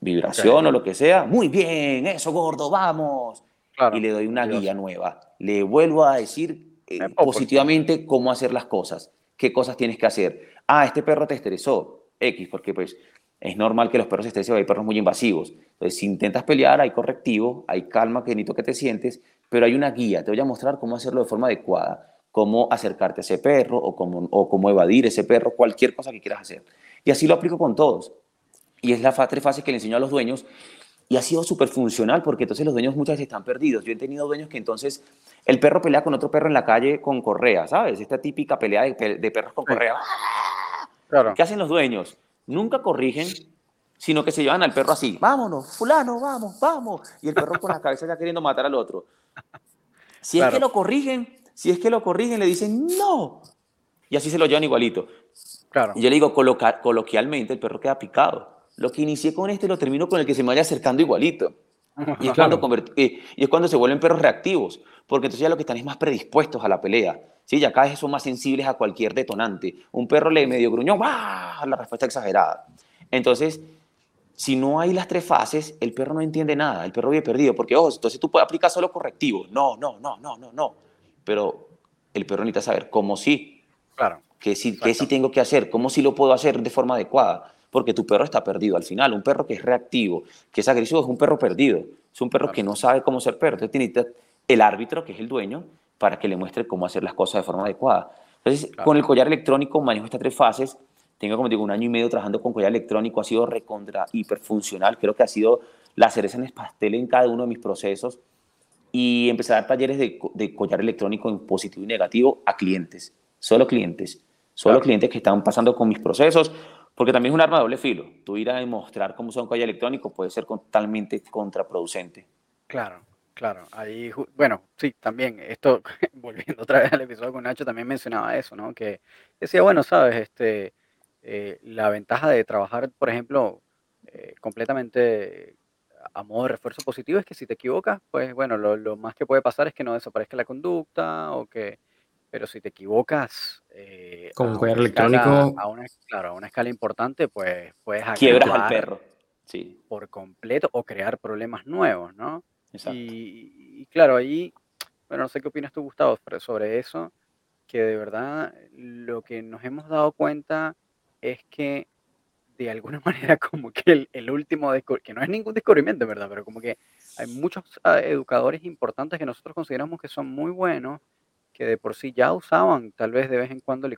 Vibración Ok. o lo que sea. Muy bien, eso, gordo, vamos. Claro. Y le doy una Dios. guía nueva. Le vuelvo a decir eh, positivamente cómo hacer las cosas. ¿Qué cosas tienes que hacer? Ah, este perro te estresó. X, porque pues es normal que los perros se estresen, hay perros muy invasivos. Entonces, si intentas pelear, hay correctivo, hay calma, que que te sientes, pero hay una guía. Te voy a mostrar cómo hacerlo de forma adecuada, cómo acercarte a ese perro o cómo, o cómo evadir ese perro, cualquier cosa que quieras hacer. Y así lo aplico con todos. Y es la fa- tres fases que le enseño a los dueños y ha sido súper funcional porque entonces los dueños muchas veces están perdidos. Yo he tenido dueños que entonces el perro pelea con otro perro en la calle con correa, ¿sabes? Esta típica pelea de, de perros con correa. Claro. ¿Qué hacen los dueños? Nunca corrigen, sino que se llevan al perro así, vámonos, fulano, vamos, vamos. Y el perro con la cabeza ya queriendo matar al otro. Si es Claro. que lo corrigen, si es que lo corrigen, le dicen, no. Y así se lo llevan igualito. Claro. Y yo le digo, coloquialmente, el perro queda picado. Lo que inicié con este lo termino con el que se me vaya acercando igualito. Y es, Claro. cuando eh, y es cuando se vuelven perros reactivos, porque entonces ya lo que están es más predispuestos a la pelea. ¿sí? Ya cada vez son más sensibles a cualquier detonante. Un perro le medio gruñó, ¡ah! la respuesta exagerada. Entonces, si no hay las tres fases, el perro no entiende nada, el perro vive perdido, porque, ojo, entonces tú puedes aplicar solo correctivo. No, no, no, no, no, no. Pero el perro necesita saber cómo sí, Claro. qué sí, qué sí tengo que hacer, cómo sí lo puedo hacer de forma adecuada, porque tu perro está perdido. Al final, un perro que es reactivo, que es agresivo, es un perro perdido. Es un perro Claro. que no sabe cómo ser perro. Entonces, necesita el árbitro, que es el dueño, para que le muestre cómo hacer las cosas de forma adecuada. Entonces, Claro. con el collar electrónico manejo estas tres fases. tengo como digo un año y medio trabajando con collar electrónico, ha sido recontra hiperfuncional, creo que ha sido la cereza en el pastel en cada uno de mis procesos y empecé a dar talleres de, de collar electrónico en positivo y negativo a clientes, solo clientes, solo clientes que están pasando con mis procesos, porque también es un arma de doble filo. Tú ir a demostrar cómo son collar electrónico puede ser totalmente contraproducente. Claro, claro. Ahí, bueno, sí, también, esto, (laughs) volviendo otra vez al episodio con Nacho, también mencionaba eso, ¿no? Que decía, bueno, sabes, este, eh, la ventaja de trabajar, por ejemplo, eh, completamente a modo de refuerzo positivo es que si te equivocas, pues bueno, lo, lo, más que puede pasar es que no desaparezca la conducta o que, pero si te equivocas eh, con un collar electrónico, a una, claro, a una escala importante, pues puedes quiebras al perro, sí, por completo o crear problemas nuevos, ¿no? Exacto. Y, y, claro, ahí, bueno, no sé qué opinas tú, Gustavo, sobre eso, que de verdad lo que nos hemos dado cuenta es que de alguna (laughs) manera como que el, el último, que no es ningún descubrimiento, ¿verdad? Pero como que hay muchos uh, educadores importantes que nosotros consideramos que son muy buenos, que de por sí ya usaban tal vez de vez en cuando el e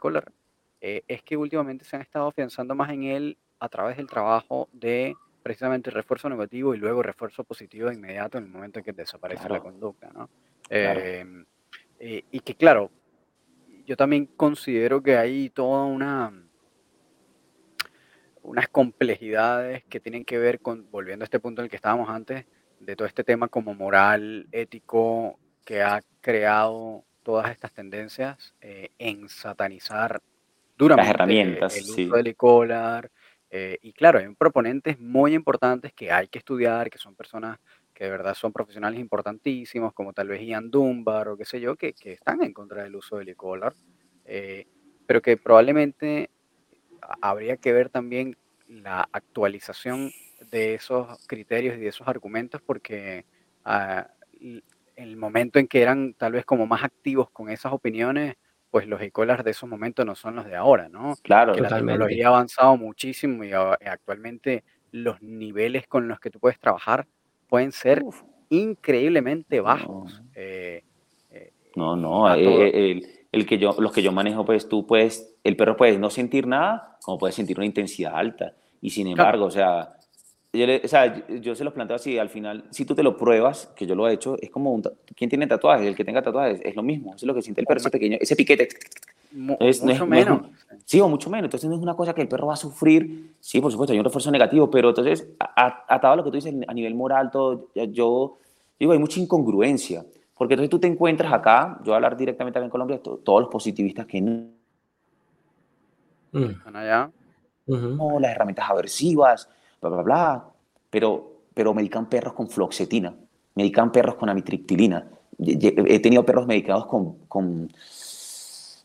eh, es que últimamente se han estado afianzando más en él a través del trabajo de precisamente refuerzo negativo y luego refuerzo positivo de inmediato en el momento en que desaparece claro. la conducta, ¿no? Claro. Eh, eh, y que claro, yo también considero que hay toda una unas complejidades que tienen que ver con, volviendo a este punto en el que estábamos antes, de todo este tema como moral, ético, que ha creado todas estas tendencias eh, en satanizar duramente Las herramientas, el uso sí. del e-collar. Eh, y claro, hay proponentes muy importantes que hay que estudiar, que son personas que de verdad son profesionales importantísimos, como tal vez Ian Dunbar o qué sé yo, que, que están en contra del uso del e-collar, eh, pero que probablemente habría que ver también la actualización de esos criterios y de esos argumentos porque uh, el momento en que eran tal vez como más activos con esas opiniones, pues los e-collars de esos momentos no son los de ahora, ¿no? Claro, que la totalmente. tecnología ha avanzado muchísimo y uh, actualmente los niveles con los que tú puedes trabajar pueden ser Uf, increíblemente no, bajos. Eh, eh, no, y no, eh, eh, el, el que yo, los que yo manejo, pues tú puedes, el perro puede no sentir nada, como puede sentir una intensidad alta. Y sin Claro, embargo, o sea, yo, le- o sea, yo, se los planteo así, al final, si tú te lo pruebas, que yo lo he hecho, es como un, ¿quién tiene tatuajes? El que tenga tatuajes es lo mismo, es lo que siente el perro, me- ese pequeño, ese piquete, mu- es, no es, mucho no es menos. sí, o mucho menos, entonces no es una cosa que el perro va a sufrir, sí, por supuesto, hay un refuerzo negativo, pero entonces, a- a- atado a lo que tú dices a nivel moral, todo, yo digo, hay mucha incongruencia, porque entonces tú te encuentras acá, yo voy a hablar directamente acá en Colombia, to- todos los positivistas que no, Mm, Están allá. ujú. las herramientas aversivas, bla, bla, bla, pero, pero medican perros con floxetina, medican perros con amitriptilina, he tenido perros medicados con, con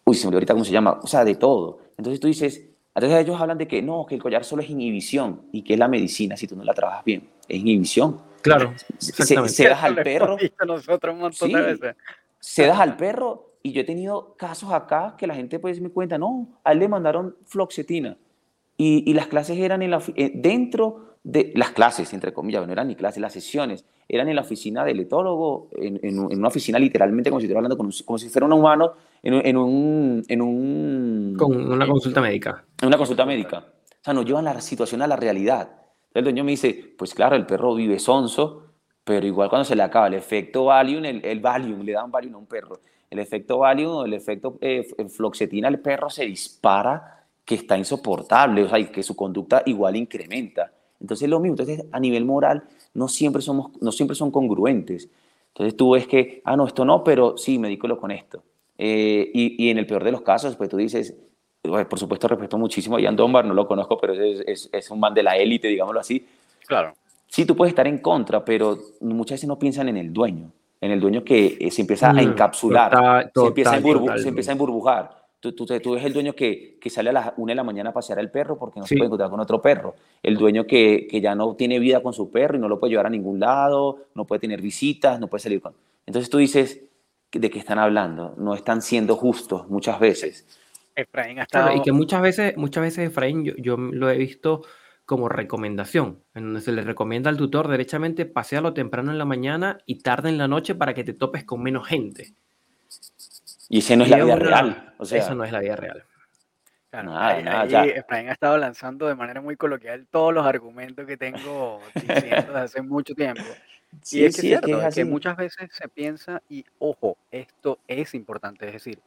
uy, se me olvidó ahorita cómo se llama, o sea, de todo. Entonces tú dices, entonces ellos hablan de que no, que el collar solo es inhibición y que es la medicina si tú no la trabajas bien, es inhibición. Claro, Se, exactamente. se das (laughs) Eso al perro, nosotros un montón de sí, veces. se das al perro y yo he tenido casos acá que la gente pues me cuenta, no, a él le mandaron floxetina y, y las clases eran en la, eh, dentro de las clases, entre comillas, no eran ni clases, las sesiones eran en la oficina del etólogo, en, en en una oficina literalmente como si estuviera hablando con un- como si fuera un humano en, un- en, un, en, un, Con una consulta médica. en una consulta médica. O sea, nos llevan la situación a la realidad. El dueño me dice, pues claro, el perro vive sonso, pero igual cuando se le acaba el efecto Valium, el, el Valium, le dan Valium a un perro, el efecto Valium el efecto eh, floxetina, el perro se dispara que está insoportable, o sea, y que su conducta igual incrementa. Entonces lo mismo, entonces a nivel moral no siempre, somos, no siempre son congruentes. Entonces tú ves que, ah, no, esto no, pero sí, medícalo con esto. Eh, y, y en el peor de los casos, pues tú dices, bueno, por supuesto respeto muchísimo a Ian Dunbar, no lo conozco, pero es, es, es un man de la élite, digámoslo así. Claro. Sí, tú puedes estar en contra, pero muchas veces no piensan en el dueño, en el dueño que eh, se empieza a Mm, encapsular, total- se, empieza a total, se empieza a emburbujar. Tú, tú, tú ves el dueño que, que sale a las 1 de la mañana a pasear al perro porque no se puede encontrar con otro perro. El dueño que, que ya no tiene vida con su perro y no lo puede llevar a ningún lado, no puede tener visitas, no puede salir con... Entonces tú dices, ¿de qué están hablando? No están siendo justos muchas veces. Efraín ha estado. Claro, y que muchas veces, muchas veces, Efraín, yo, yo lo he visto como recomendación, en donde se le recomienda al tutor derechamente pasearlo temprano en la mañana y tarde en la noche para que te topes con menos gente. Y ese no es Y la es vida una- real. O sea, eso no es la vida real. Claro, Nada, ahí, nada, ahí. Efraín ha estado lanzando de manera muy coloquial todos los argumentos que tengo (laughs) diciendo desde hace mucho tiempo. Y Sí, es que es sí, es que cierto, es es que muchas veces se piensa, y ojo, esto es importante, es decir,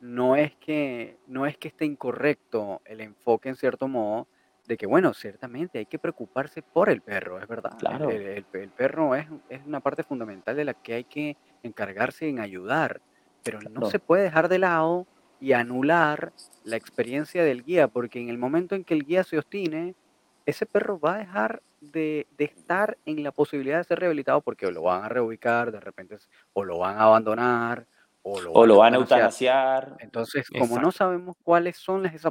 no es que, no es que esté incorrecto el enfoque en cierto modo de que, bueno, ciertamente hay que preocuparse por el perro, es verdad. Claro, el- el- el perro es, es una parte fundamental de la que hay que encargarse en ayudar, pero no se puede dejar de lado y anular la experiencia del guía, porque en el momento en que el guía se obstine, ese perro va a dejar de, de estar en la posibilidad de ser rehabilitado porque lo van a reubicar, de repente, o lo van a abandonar, o lo o van a lo van a eutanasiar. Entonces, como no sabemos cuáles son las,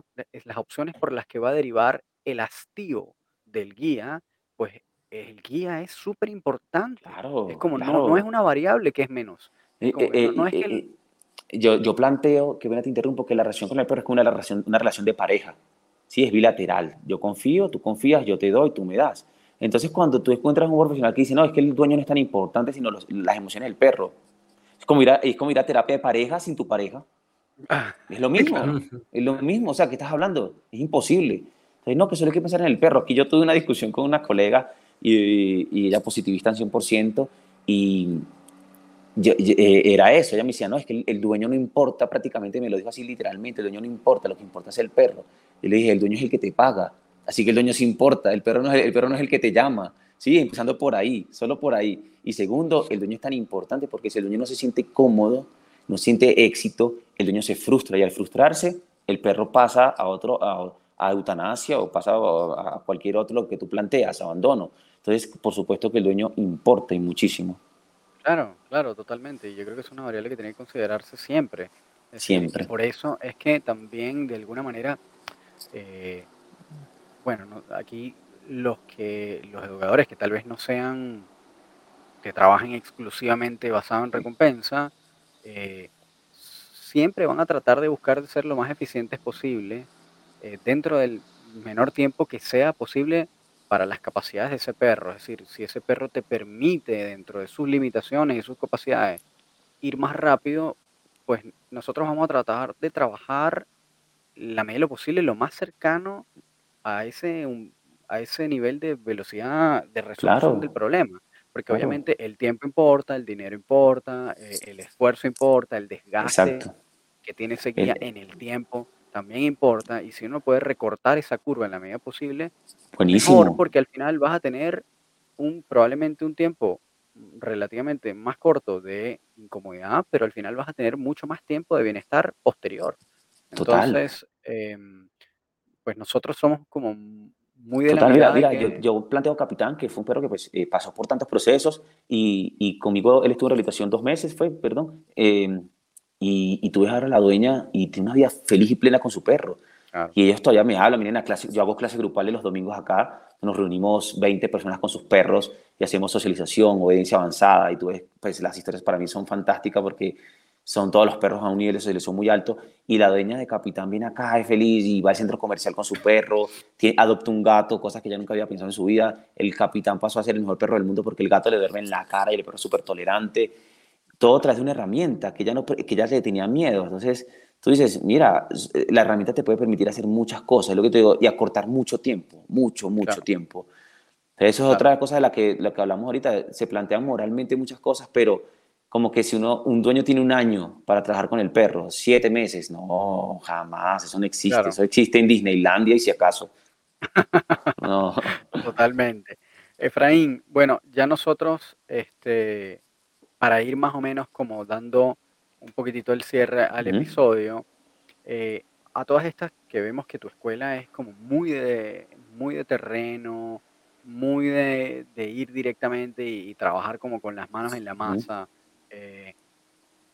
opciones por las que va a derivar el hastío del guía, pues el guía es súper importante. Es Claro, como, no, no es una variable que es menos. Eh, eh, no, es que eh, el- eh, yo, yo planteo, que ven te interrumpo, que la relación con el perro es una relación, una relación de pareja. Sí, es bilateral. Yo confío, tú confías, yo te doy, tú me das. Entonces, cuando tú encuentras un profesional que dice, no, es que el dueño no es tan importante, sino los- las emociones del perro. Es como, ir a, es como ir a terapia de pareja sin tu pareja. Ah, Es lo mismo, es lo mismo. O sea, ¿qué estás hablando? Es imposible. Entonces, no, que solo hay que pensar en el perro. Aquí yo tuve una discusión con una colega y, y ella positivista en 100% y yo- eh, era eso. Ella me decía, no, es que el, dueño no importa prácticamente, me lo dijo así literalmente, el dueño no importa, lo que importa es el perro. Y le dije, el dueño es el que te paga, así que el dueño sí importa, el perro no es el, el perro no es el que te llama. Sí, empezando por ahí, solo por ahí. Y segundo, el dueño es tan importante porque si el dueño no se siente cómodo, no siente éxito, el dueño se frustra y al frustrarse, el perro pasa a otro, a, a eutanasia o pasa a, a cualquier otro que tú planteas, abandono. Entonces, por supuesto que el dueño importa y muchísimo, Claro, claro, totalmente. Y yo creo que es una variable que tiene que considerarse siempre. Es decir, y siempre. por eso es que también de alguna manera, eh, bueno, no- aquí los que los educadores que tal vez no sean, que trabajen exclusivamente basado en recompensa, eh, siempre van a tratar de buscar de ser lo más eficientes posible eh, dentro del menor tiempo que sea posible para las capacidades de ese perro. Es decir, si ese perro te permite dentro de sus limitaciones y sus capacidades ir más rápido, pues nosotros vamos a tratar de trabajar la medida de lo posible lo más cercano a ese, a ese nivel de velocidad de resolución del problema. Porque claro, obviamente el tiempo importa, el dinero importa, eh, el esfuerzo importa, el desgaste exacto. que tiene ese guía El- en el tiempo también importa. Y si uno puede recortar esa curva en la medida posible, mejor, buenísimo, porque al final vas a tener un, probablemente un tiempo relativamente más corto de incomodidad, pero al final vas a tener mucho más tiempo de bienestar posterior. total. Entonces, em, pues nosotros somos como muy de la Total, mira, de mira, yo, que, yo planteo a Capitán, que fue un perro que pues, eh, pasó por tantos procesos y, y conmigo él estuvo en rehabilitación dos meses, fue, perdón, eh, y, y tuve ahora a la dueña y tiene una vida feliz y plena con su perro. claro, Y ellos todavía me hablan, miren, a clase, yo hago clases grupales los domingos acá, nos reunimos 20 personas con sus perros y hacemos socialización, obediencia avanzada, y tú ves, pues las historias para mí son fantásticas porque son todos los perros a un nivel de socialización muy alto, y la dueña de Capitán viene acá, es feliz, y va al centro comercial con su perro, tiene, adopta un gato, cosas que ella nunca había pensado en su vida, el Capitán pasó a ser el mejor perro del mundo porque el gato le duerme en la cara y el perro es súper tolerante, todo tras una herramienta que ya, no, que ya le tenía miedo. Entonces, tú dices, mira, s- la herramienta te puede permitir hacer muchas cosas, es lo que te digo, y acortar mucho tiempo, mucho, mucho claro, tiempo. Entonces, eso es claro. otra cosa de la que, lo que hablamos ahorita, se plantean moralmente muchas cosas, pero como que si uno, un dueño tiene un año para trabajar con el perro, siete meses, no, jamás, eso no existe, Claro, eso existe en Disneylandia y si acaso. (laughs) No, totalmente. Efraín, bueno, ya nosotros, este, para ir más o menos como dando un poquitito el cierre al episodio, eh, a todas estas que vemos que tu escuela es como muy de, muy de terreno, muy de, de ir directamente y, y trabajar como con las manos en la masa. eh,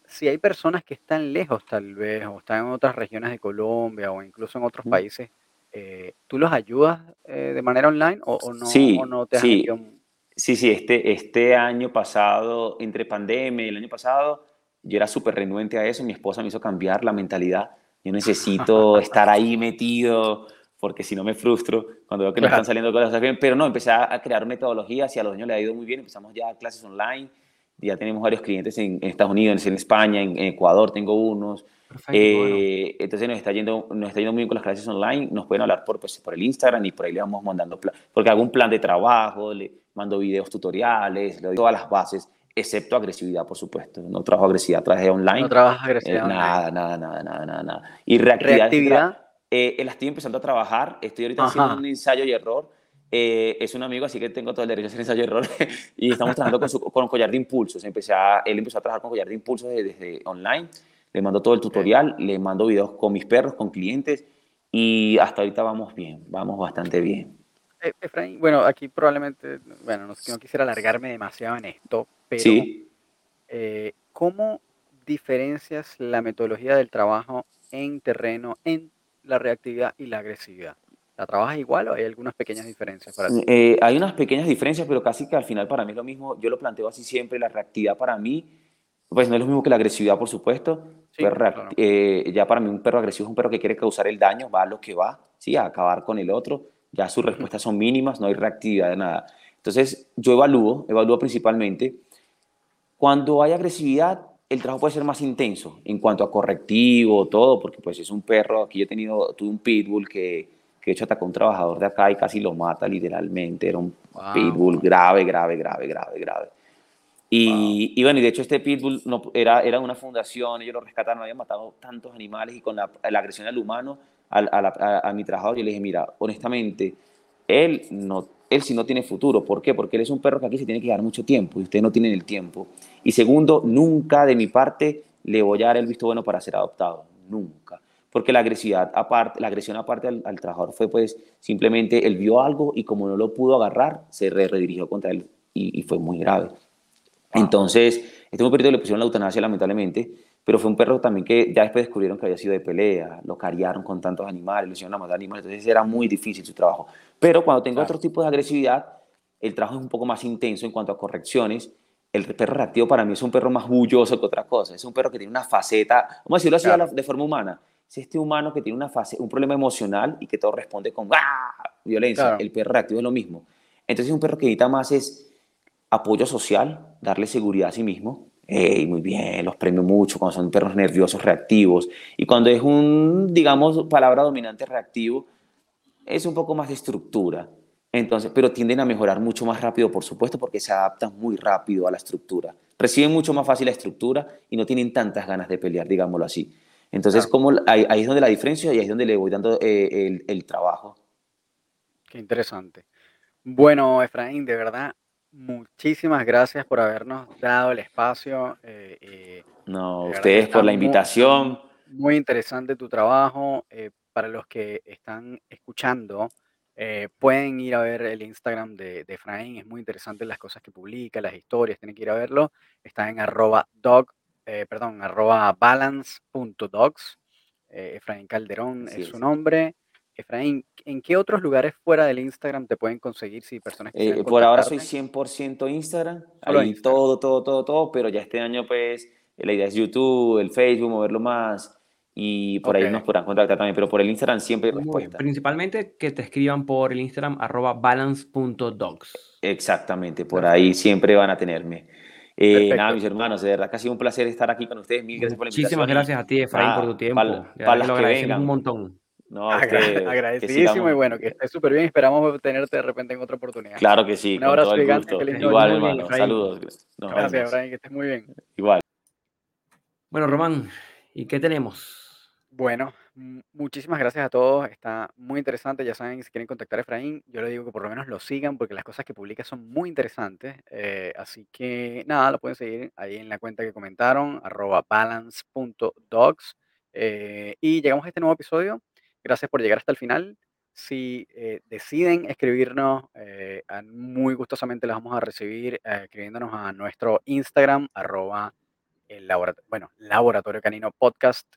si hay personas que están lejos tal vez, o están en otras regiones de Colombia o incluso en otros países, eh, ¿tú los ayudas eh, de manera online o, o no, o Sí, no te has sí, sí, sí, este, este año pasado, entre pandemia y el año pasado, yo era súper renuente a eso, mi esposa me hizo cambiar la mentalidad, yo necesito estar ahí metido, porque si no me frustro cuando veo que no están saliendo cosas bien, pero no, empecé a a crear metodologías y a los niños le ha ido muy bien, empezamos ya clases online Ya tenemos varios clientes en, Estados Unidos, en España, en, Ecuador tengo unos. Eh, entonces nos está, yendo, nos está yendo muy bien con las clases online. Nos pueden hablar por, pues, por el Instagram y por ahí le vamos mandando, porque hago un plan de trabajo, le mando videos tutoriales, le doy todas las bases, excepto agresividad, por supuesto. No trabajo agresividad, traje online. No trabajas agresividad. Eh, nada, nada, nada, nada, nada, Y reactividad. ¿Reactividad? Eh, la estoy empezando a trabajar. Estoy ahorita haciendo un ensayo y error eh, es un amigo, así que tengo todo el derecho a hacer ensayo y error. (laughs) y estamos trabajando con, su, con collar de impulsos. Empecé a, él empezó a trabajar con collar de impulsos desde, online. Le mando todo el tutorial, le mando videos con mis perros, con clientes. Y hasta ahorita vamos bien, vamos bastante bien. Eh, Efraín, bueno, aquí probablemente, bueno, no, no, quisiera alargarme demasiado en esto, pero sí. eh, ¿cómo diferencias la metodología del trabajo en terreno, en la reactividad y la agresividad? ¿La trabajas igual o hay algunas pequeñas diferencias para ti? Eh, hay unas pequeñas diferencias, pero casi que al final para mí es lo mismo. Yo lo planteo así siempre. La reactividad para mí, pues no es lo mismo que la agresividad, por supuesto. Eh, ya para mí un perro agresivo es un perro que quiere causar el daño, va a lo que va, ¿sí? a acabar con el otro. Ya sus respuestas son mínimas, no hay reactividad de nada. Entonces yo evalúo, evalúo principalmente. Cuando hay agresividad, el trabajo puede ser más intenso en cuanto a correctivo, todo, porque pues es un perro, aquí yo he tenido, tuve un pitbull que que de hecho atacó a un trabajador de acá y casi lo mata literalmente. Era un pitbull grave, grave, grave, grave, grave. Y, y, bueno, y de hecho este pitbull no, era, era una fundación, ellos lo rescataron, habían matado tantos animales y con la, la agresión al humano, a, a, a, mi trabajador, yo le dije, mira, honestamente, él, no, él sí no tiene futuro. ¿Por qué? Porque él es un perro que aquí se tiene que dar mucho tiempo y ustedes no tienen el tiempo. Y segundo, nunca de mi parte le voy a dar el visto bueno para ser adoptado. Nunca porque la agresividad aparte, la agresión aparte al, trabajador fue pues simplemente él vio algo y como no lo pudo agarrar, se redirigió contra él y, fue muy grave. Entonces, este un perrito le pusieron la eutanasia lamentablemente, pero fue un perro también que ya después descubrieron que había sido de pelea, lo cariaron con tantos animales, le hicieron a matar animales, entonces era muy difícil su trabajo. Pero cuando tengo otro tipo de agresividad, el trabajo es un poco más intenso en cuanto a correcciones. El perro reactivo para mí es un perro más bulloso que otra cosa, es un perro que tiene una faceta, vamos a decirlo así de forma humana, si este humano que tiene una fase, un problema emocional y que todo responde con ¡ah! violencia, el perro reactivo es lo mismo. Entonces un perro que necesita más es apoyo social, darle seguridad a sí mismo. Hey, muy bien, los premio mucho cuando son perros nerviosos, reactivos. Y cuando es un, digamos, palabra dominante reactivo, es un poco más de estructura. Entonces, pero tienden a mejorar mucho más rápido, por supuesto, porque se adaptan muy rápido a la estructura. Reciben mucho más fácil la estructura y no tienen tantas ganas de pelear, digámoslo así. Entonces, como ahí, es donde la diferencia y ahí es donde le voy dando eh, el, trabajo. Qué interesante. Bueno, Efraín, de verdad, muchísimas gracias por habernos dado el espacio. Eh, eh, no, ustedes por la invitación. Muy, interesante tu trabajo. para los que están escuchando, pueden ir a ver el Instagram de, de, Efraín. Es muy interesante las cosas que publica, las historias, tienen que ir a verlo. Está en arroba dog eh, perdón, arroba balance.dogs. Eh, Efraín Calderón es su nombre. Efraín, ¿en qué otros lugares fuera del Instagram te pueden conseguir si personas eh, Por ahora soy 100% Instagram, ahí todo, todo, todo, todo, pero ya este año pues la idea es YouTube, el Facebook, moverlo más y por ahí nos podrán contactar también, pero por el Instagram siempre respuesta. Principalmente que te escriban por el Instagram arroba balance.dogs. Exactamente, por ahí siempre van a tenerme. Eh, nada, mis hermanos, de verdad que ha sido un placer estar aquí con ustedes. Mil gracias por la invitación. Muchísimas gracias a ti, Efraín, por tu tiempo. Para, las lo agradecemos un montón. No, (laughs) agradecidísimo y bueno, que estés súper bien. Esperamos tenerte de repente en otra oportunidad. Claro que sí. Un abrazo gigante. Igual, hermano. Saludos. gracias, Efraín, que estés muy bien. Igual. Bueno, Román, ¿y qué tenemos? Bueno, muchísimas gracias a todos. Está muy interesante. Ya saben, si quieren contactar a Efraín, yo les digo que por lo menos lo sigan porque las cosas que publica son muy interesantes. Eh, así que nada, lo pueden seguir ahí en la cuenta que comentaron, arroba balance.dogs. Eh, y llegamos a este nuevo episodio. Gracias por llegar hasta el final. Si eh, deciden escribirnos, muy gustosamente les vamos a recibir escribiéndonos a nuestro Instagram, arroba el laboratorio, Canino Podcast.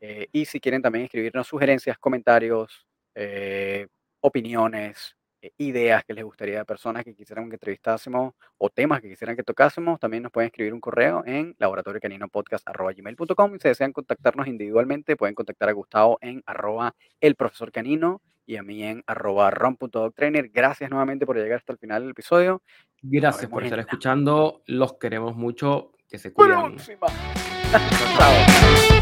Eh, y si quieren también escribirnos sugerencias, comentarios, eh, opiniones, eh, ideas que les gustaría de personas que quisieran que entrevistásemos o temas que quisieran que tocásemos, también nos pueden escribir un correo en laboratoriocaninopodcast.gmail.com y si desean contactarnos individualmente, pueden contactar a Gustavo en arroba el profesor canino y a mí en arroba ron.dogtrainer. Gracias nuevamente por llegar hasta el final del episodio. Gracias por estar escuchando. Los queremos mucho. Que se cuiden. (laughs) Chao.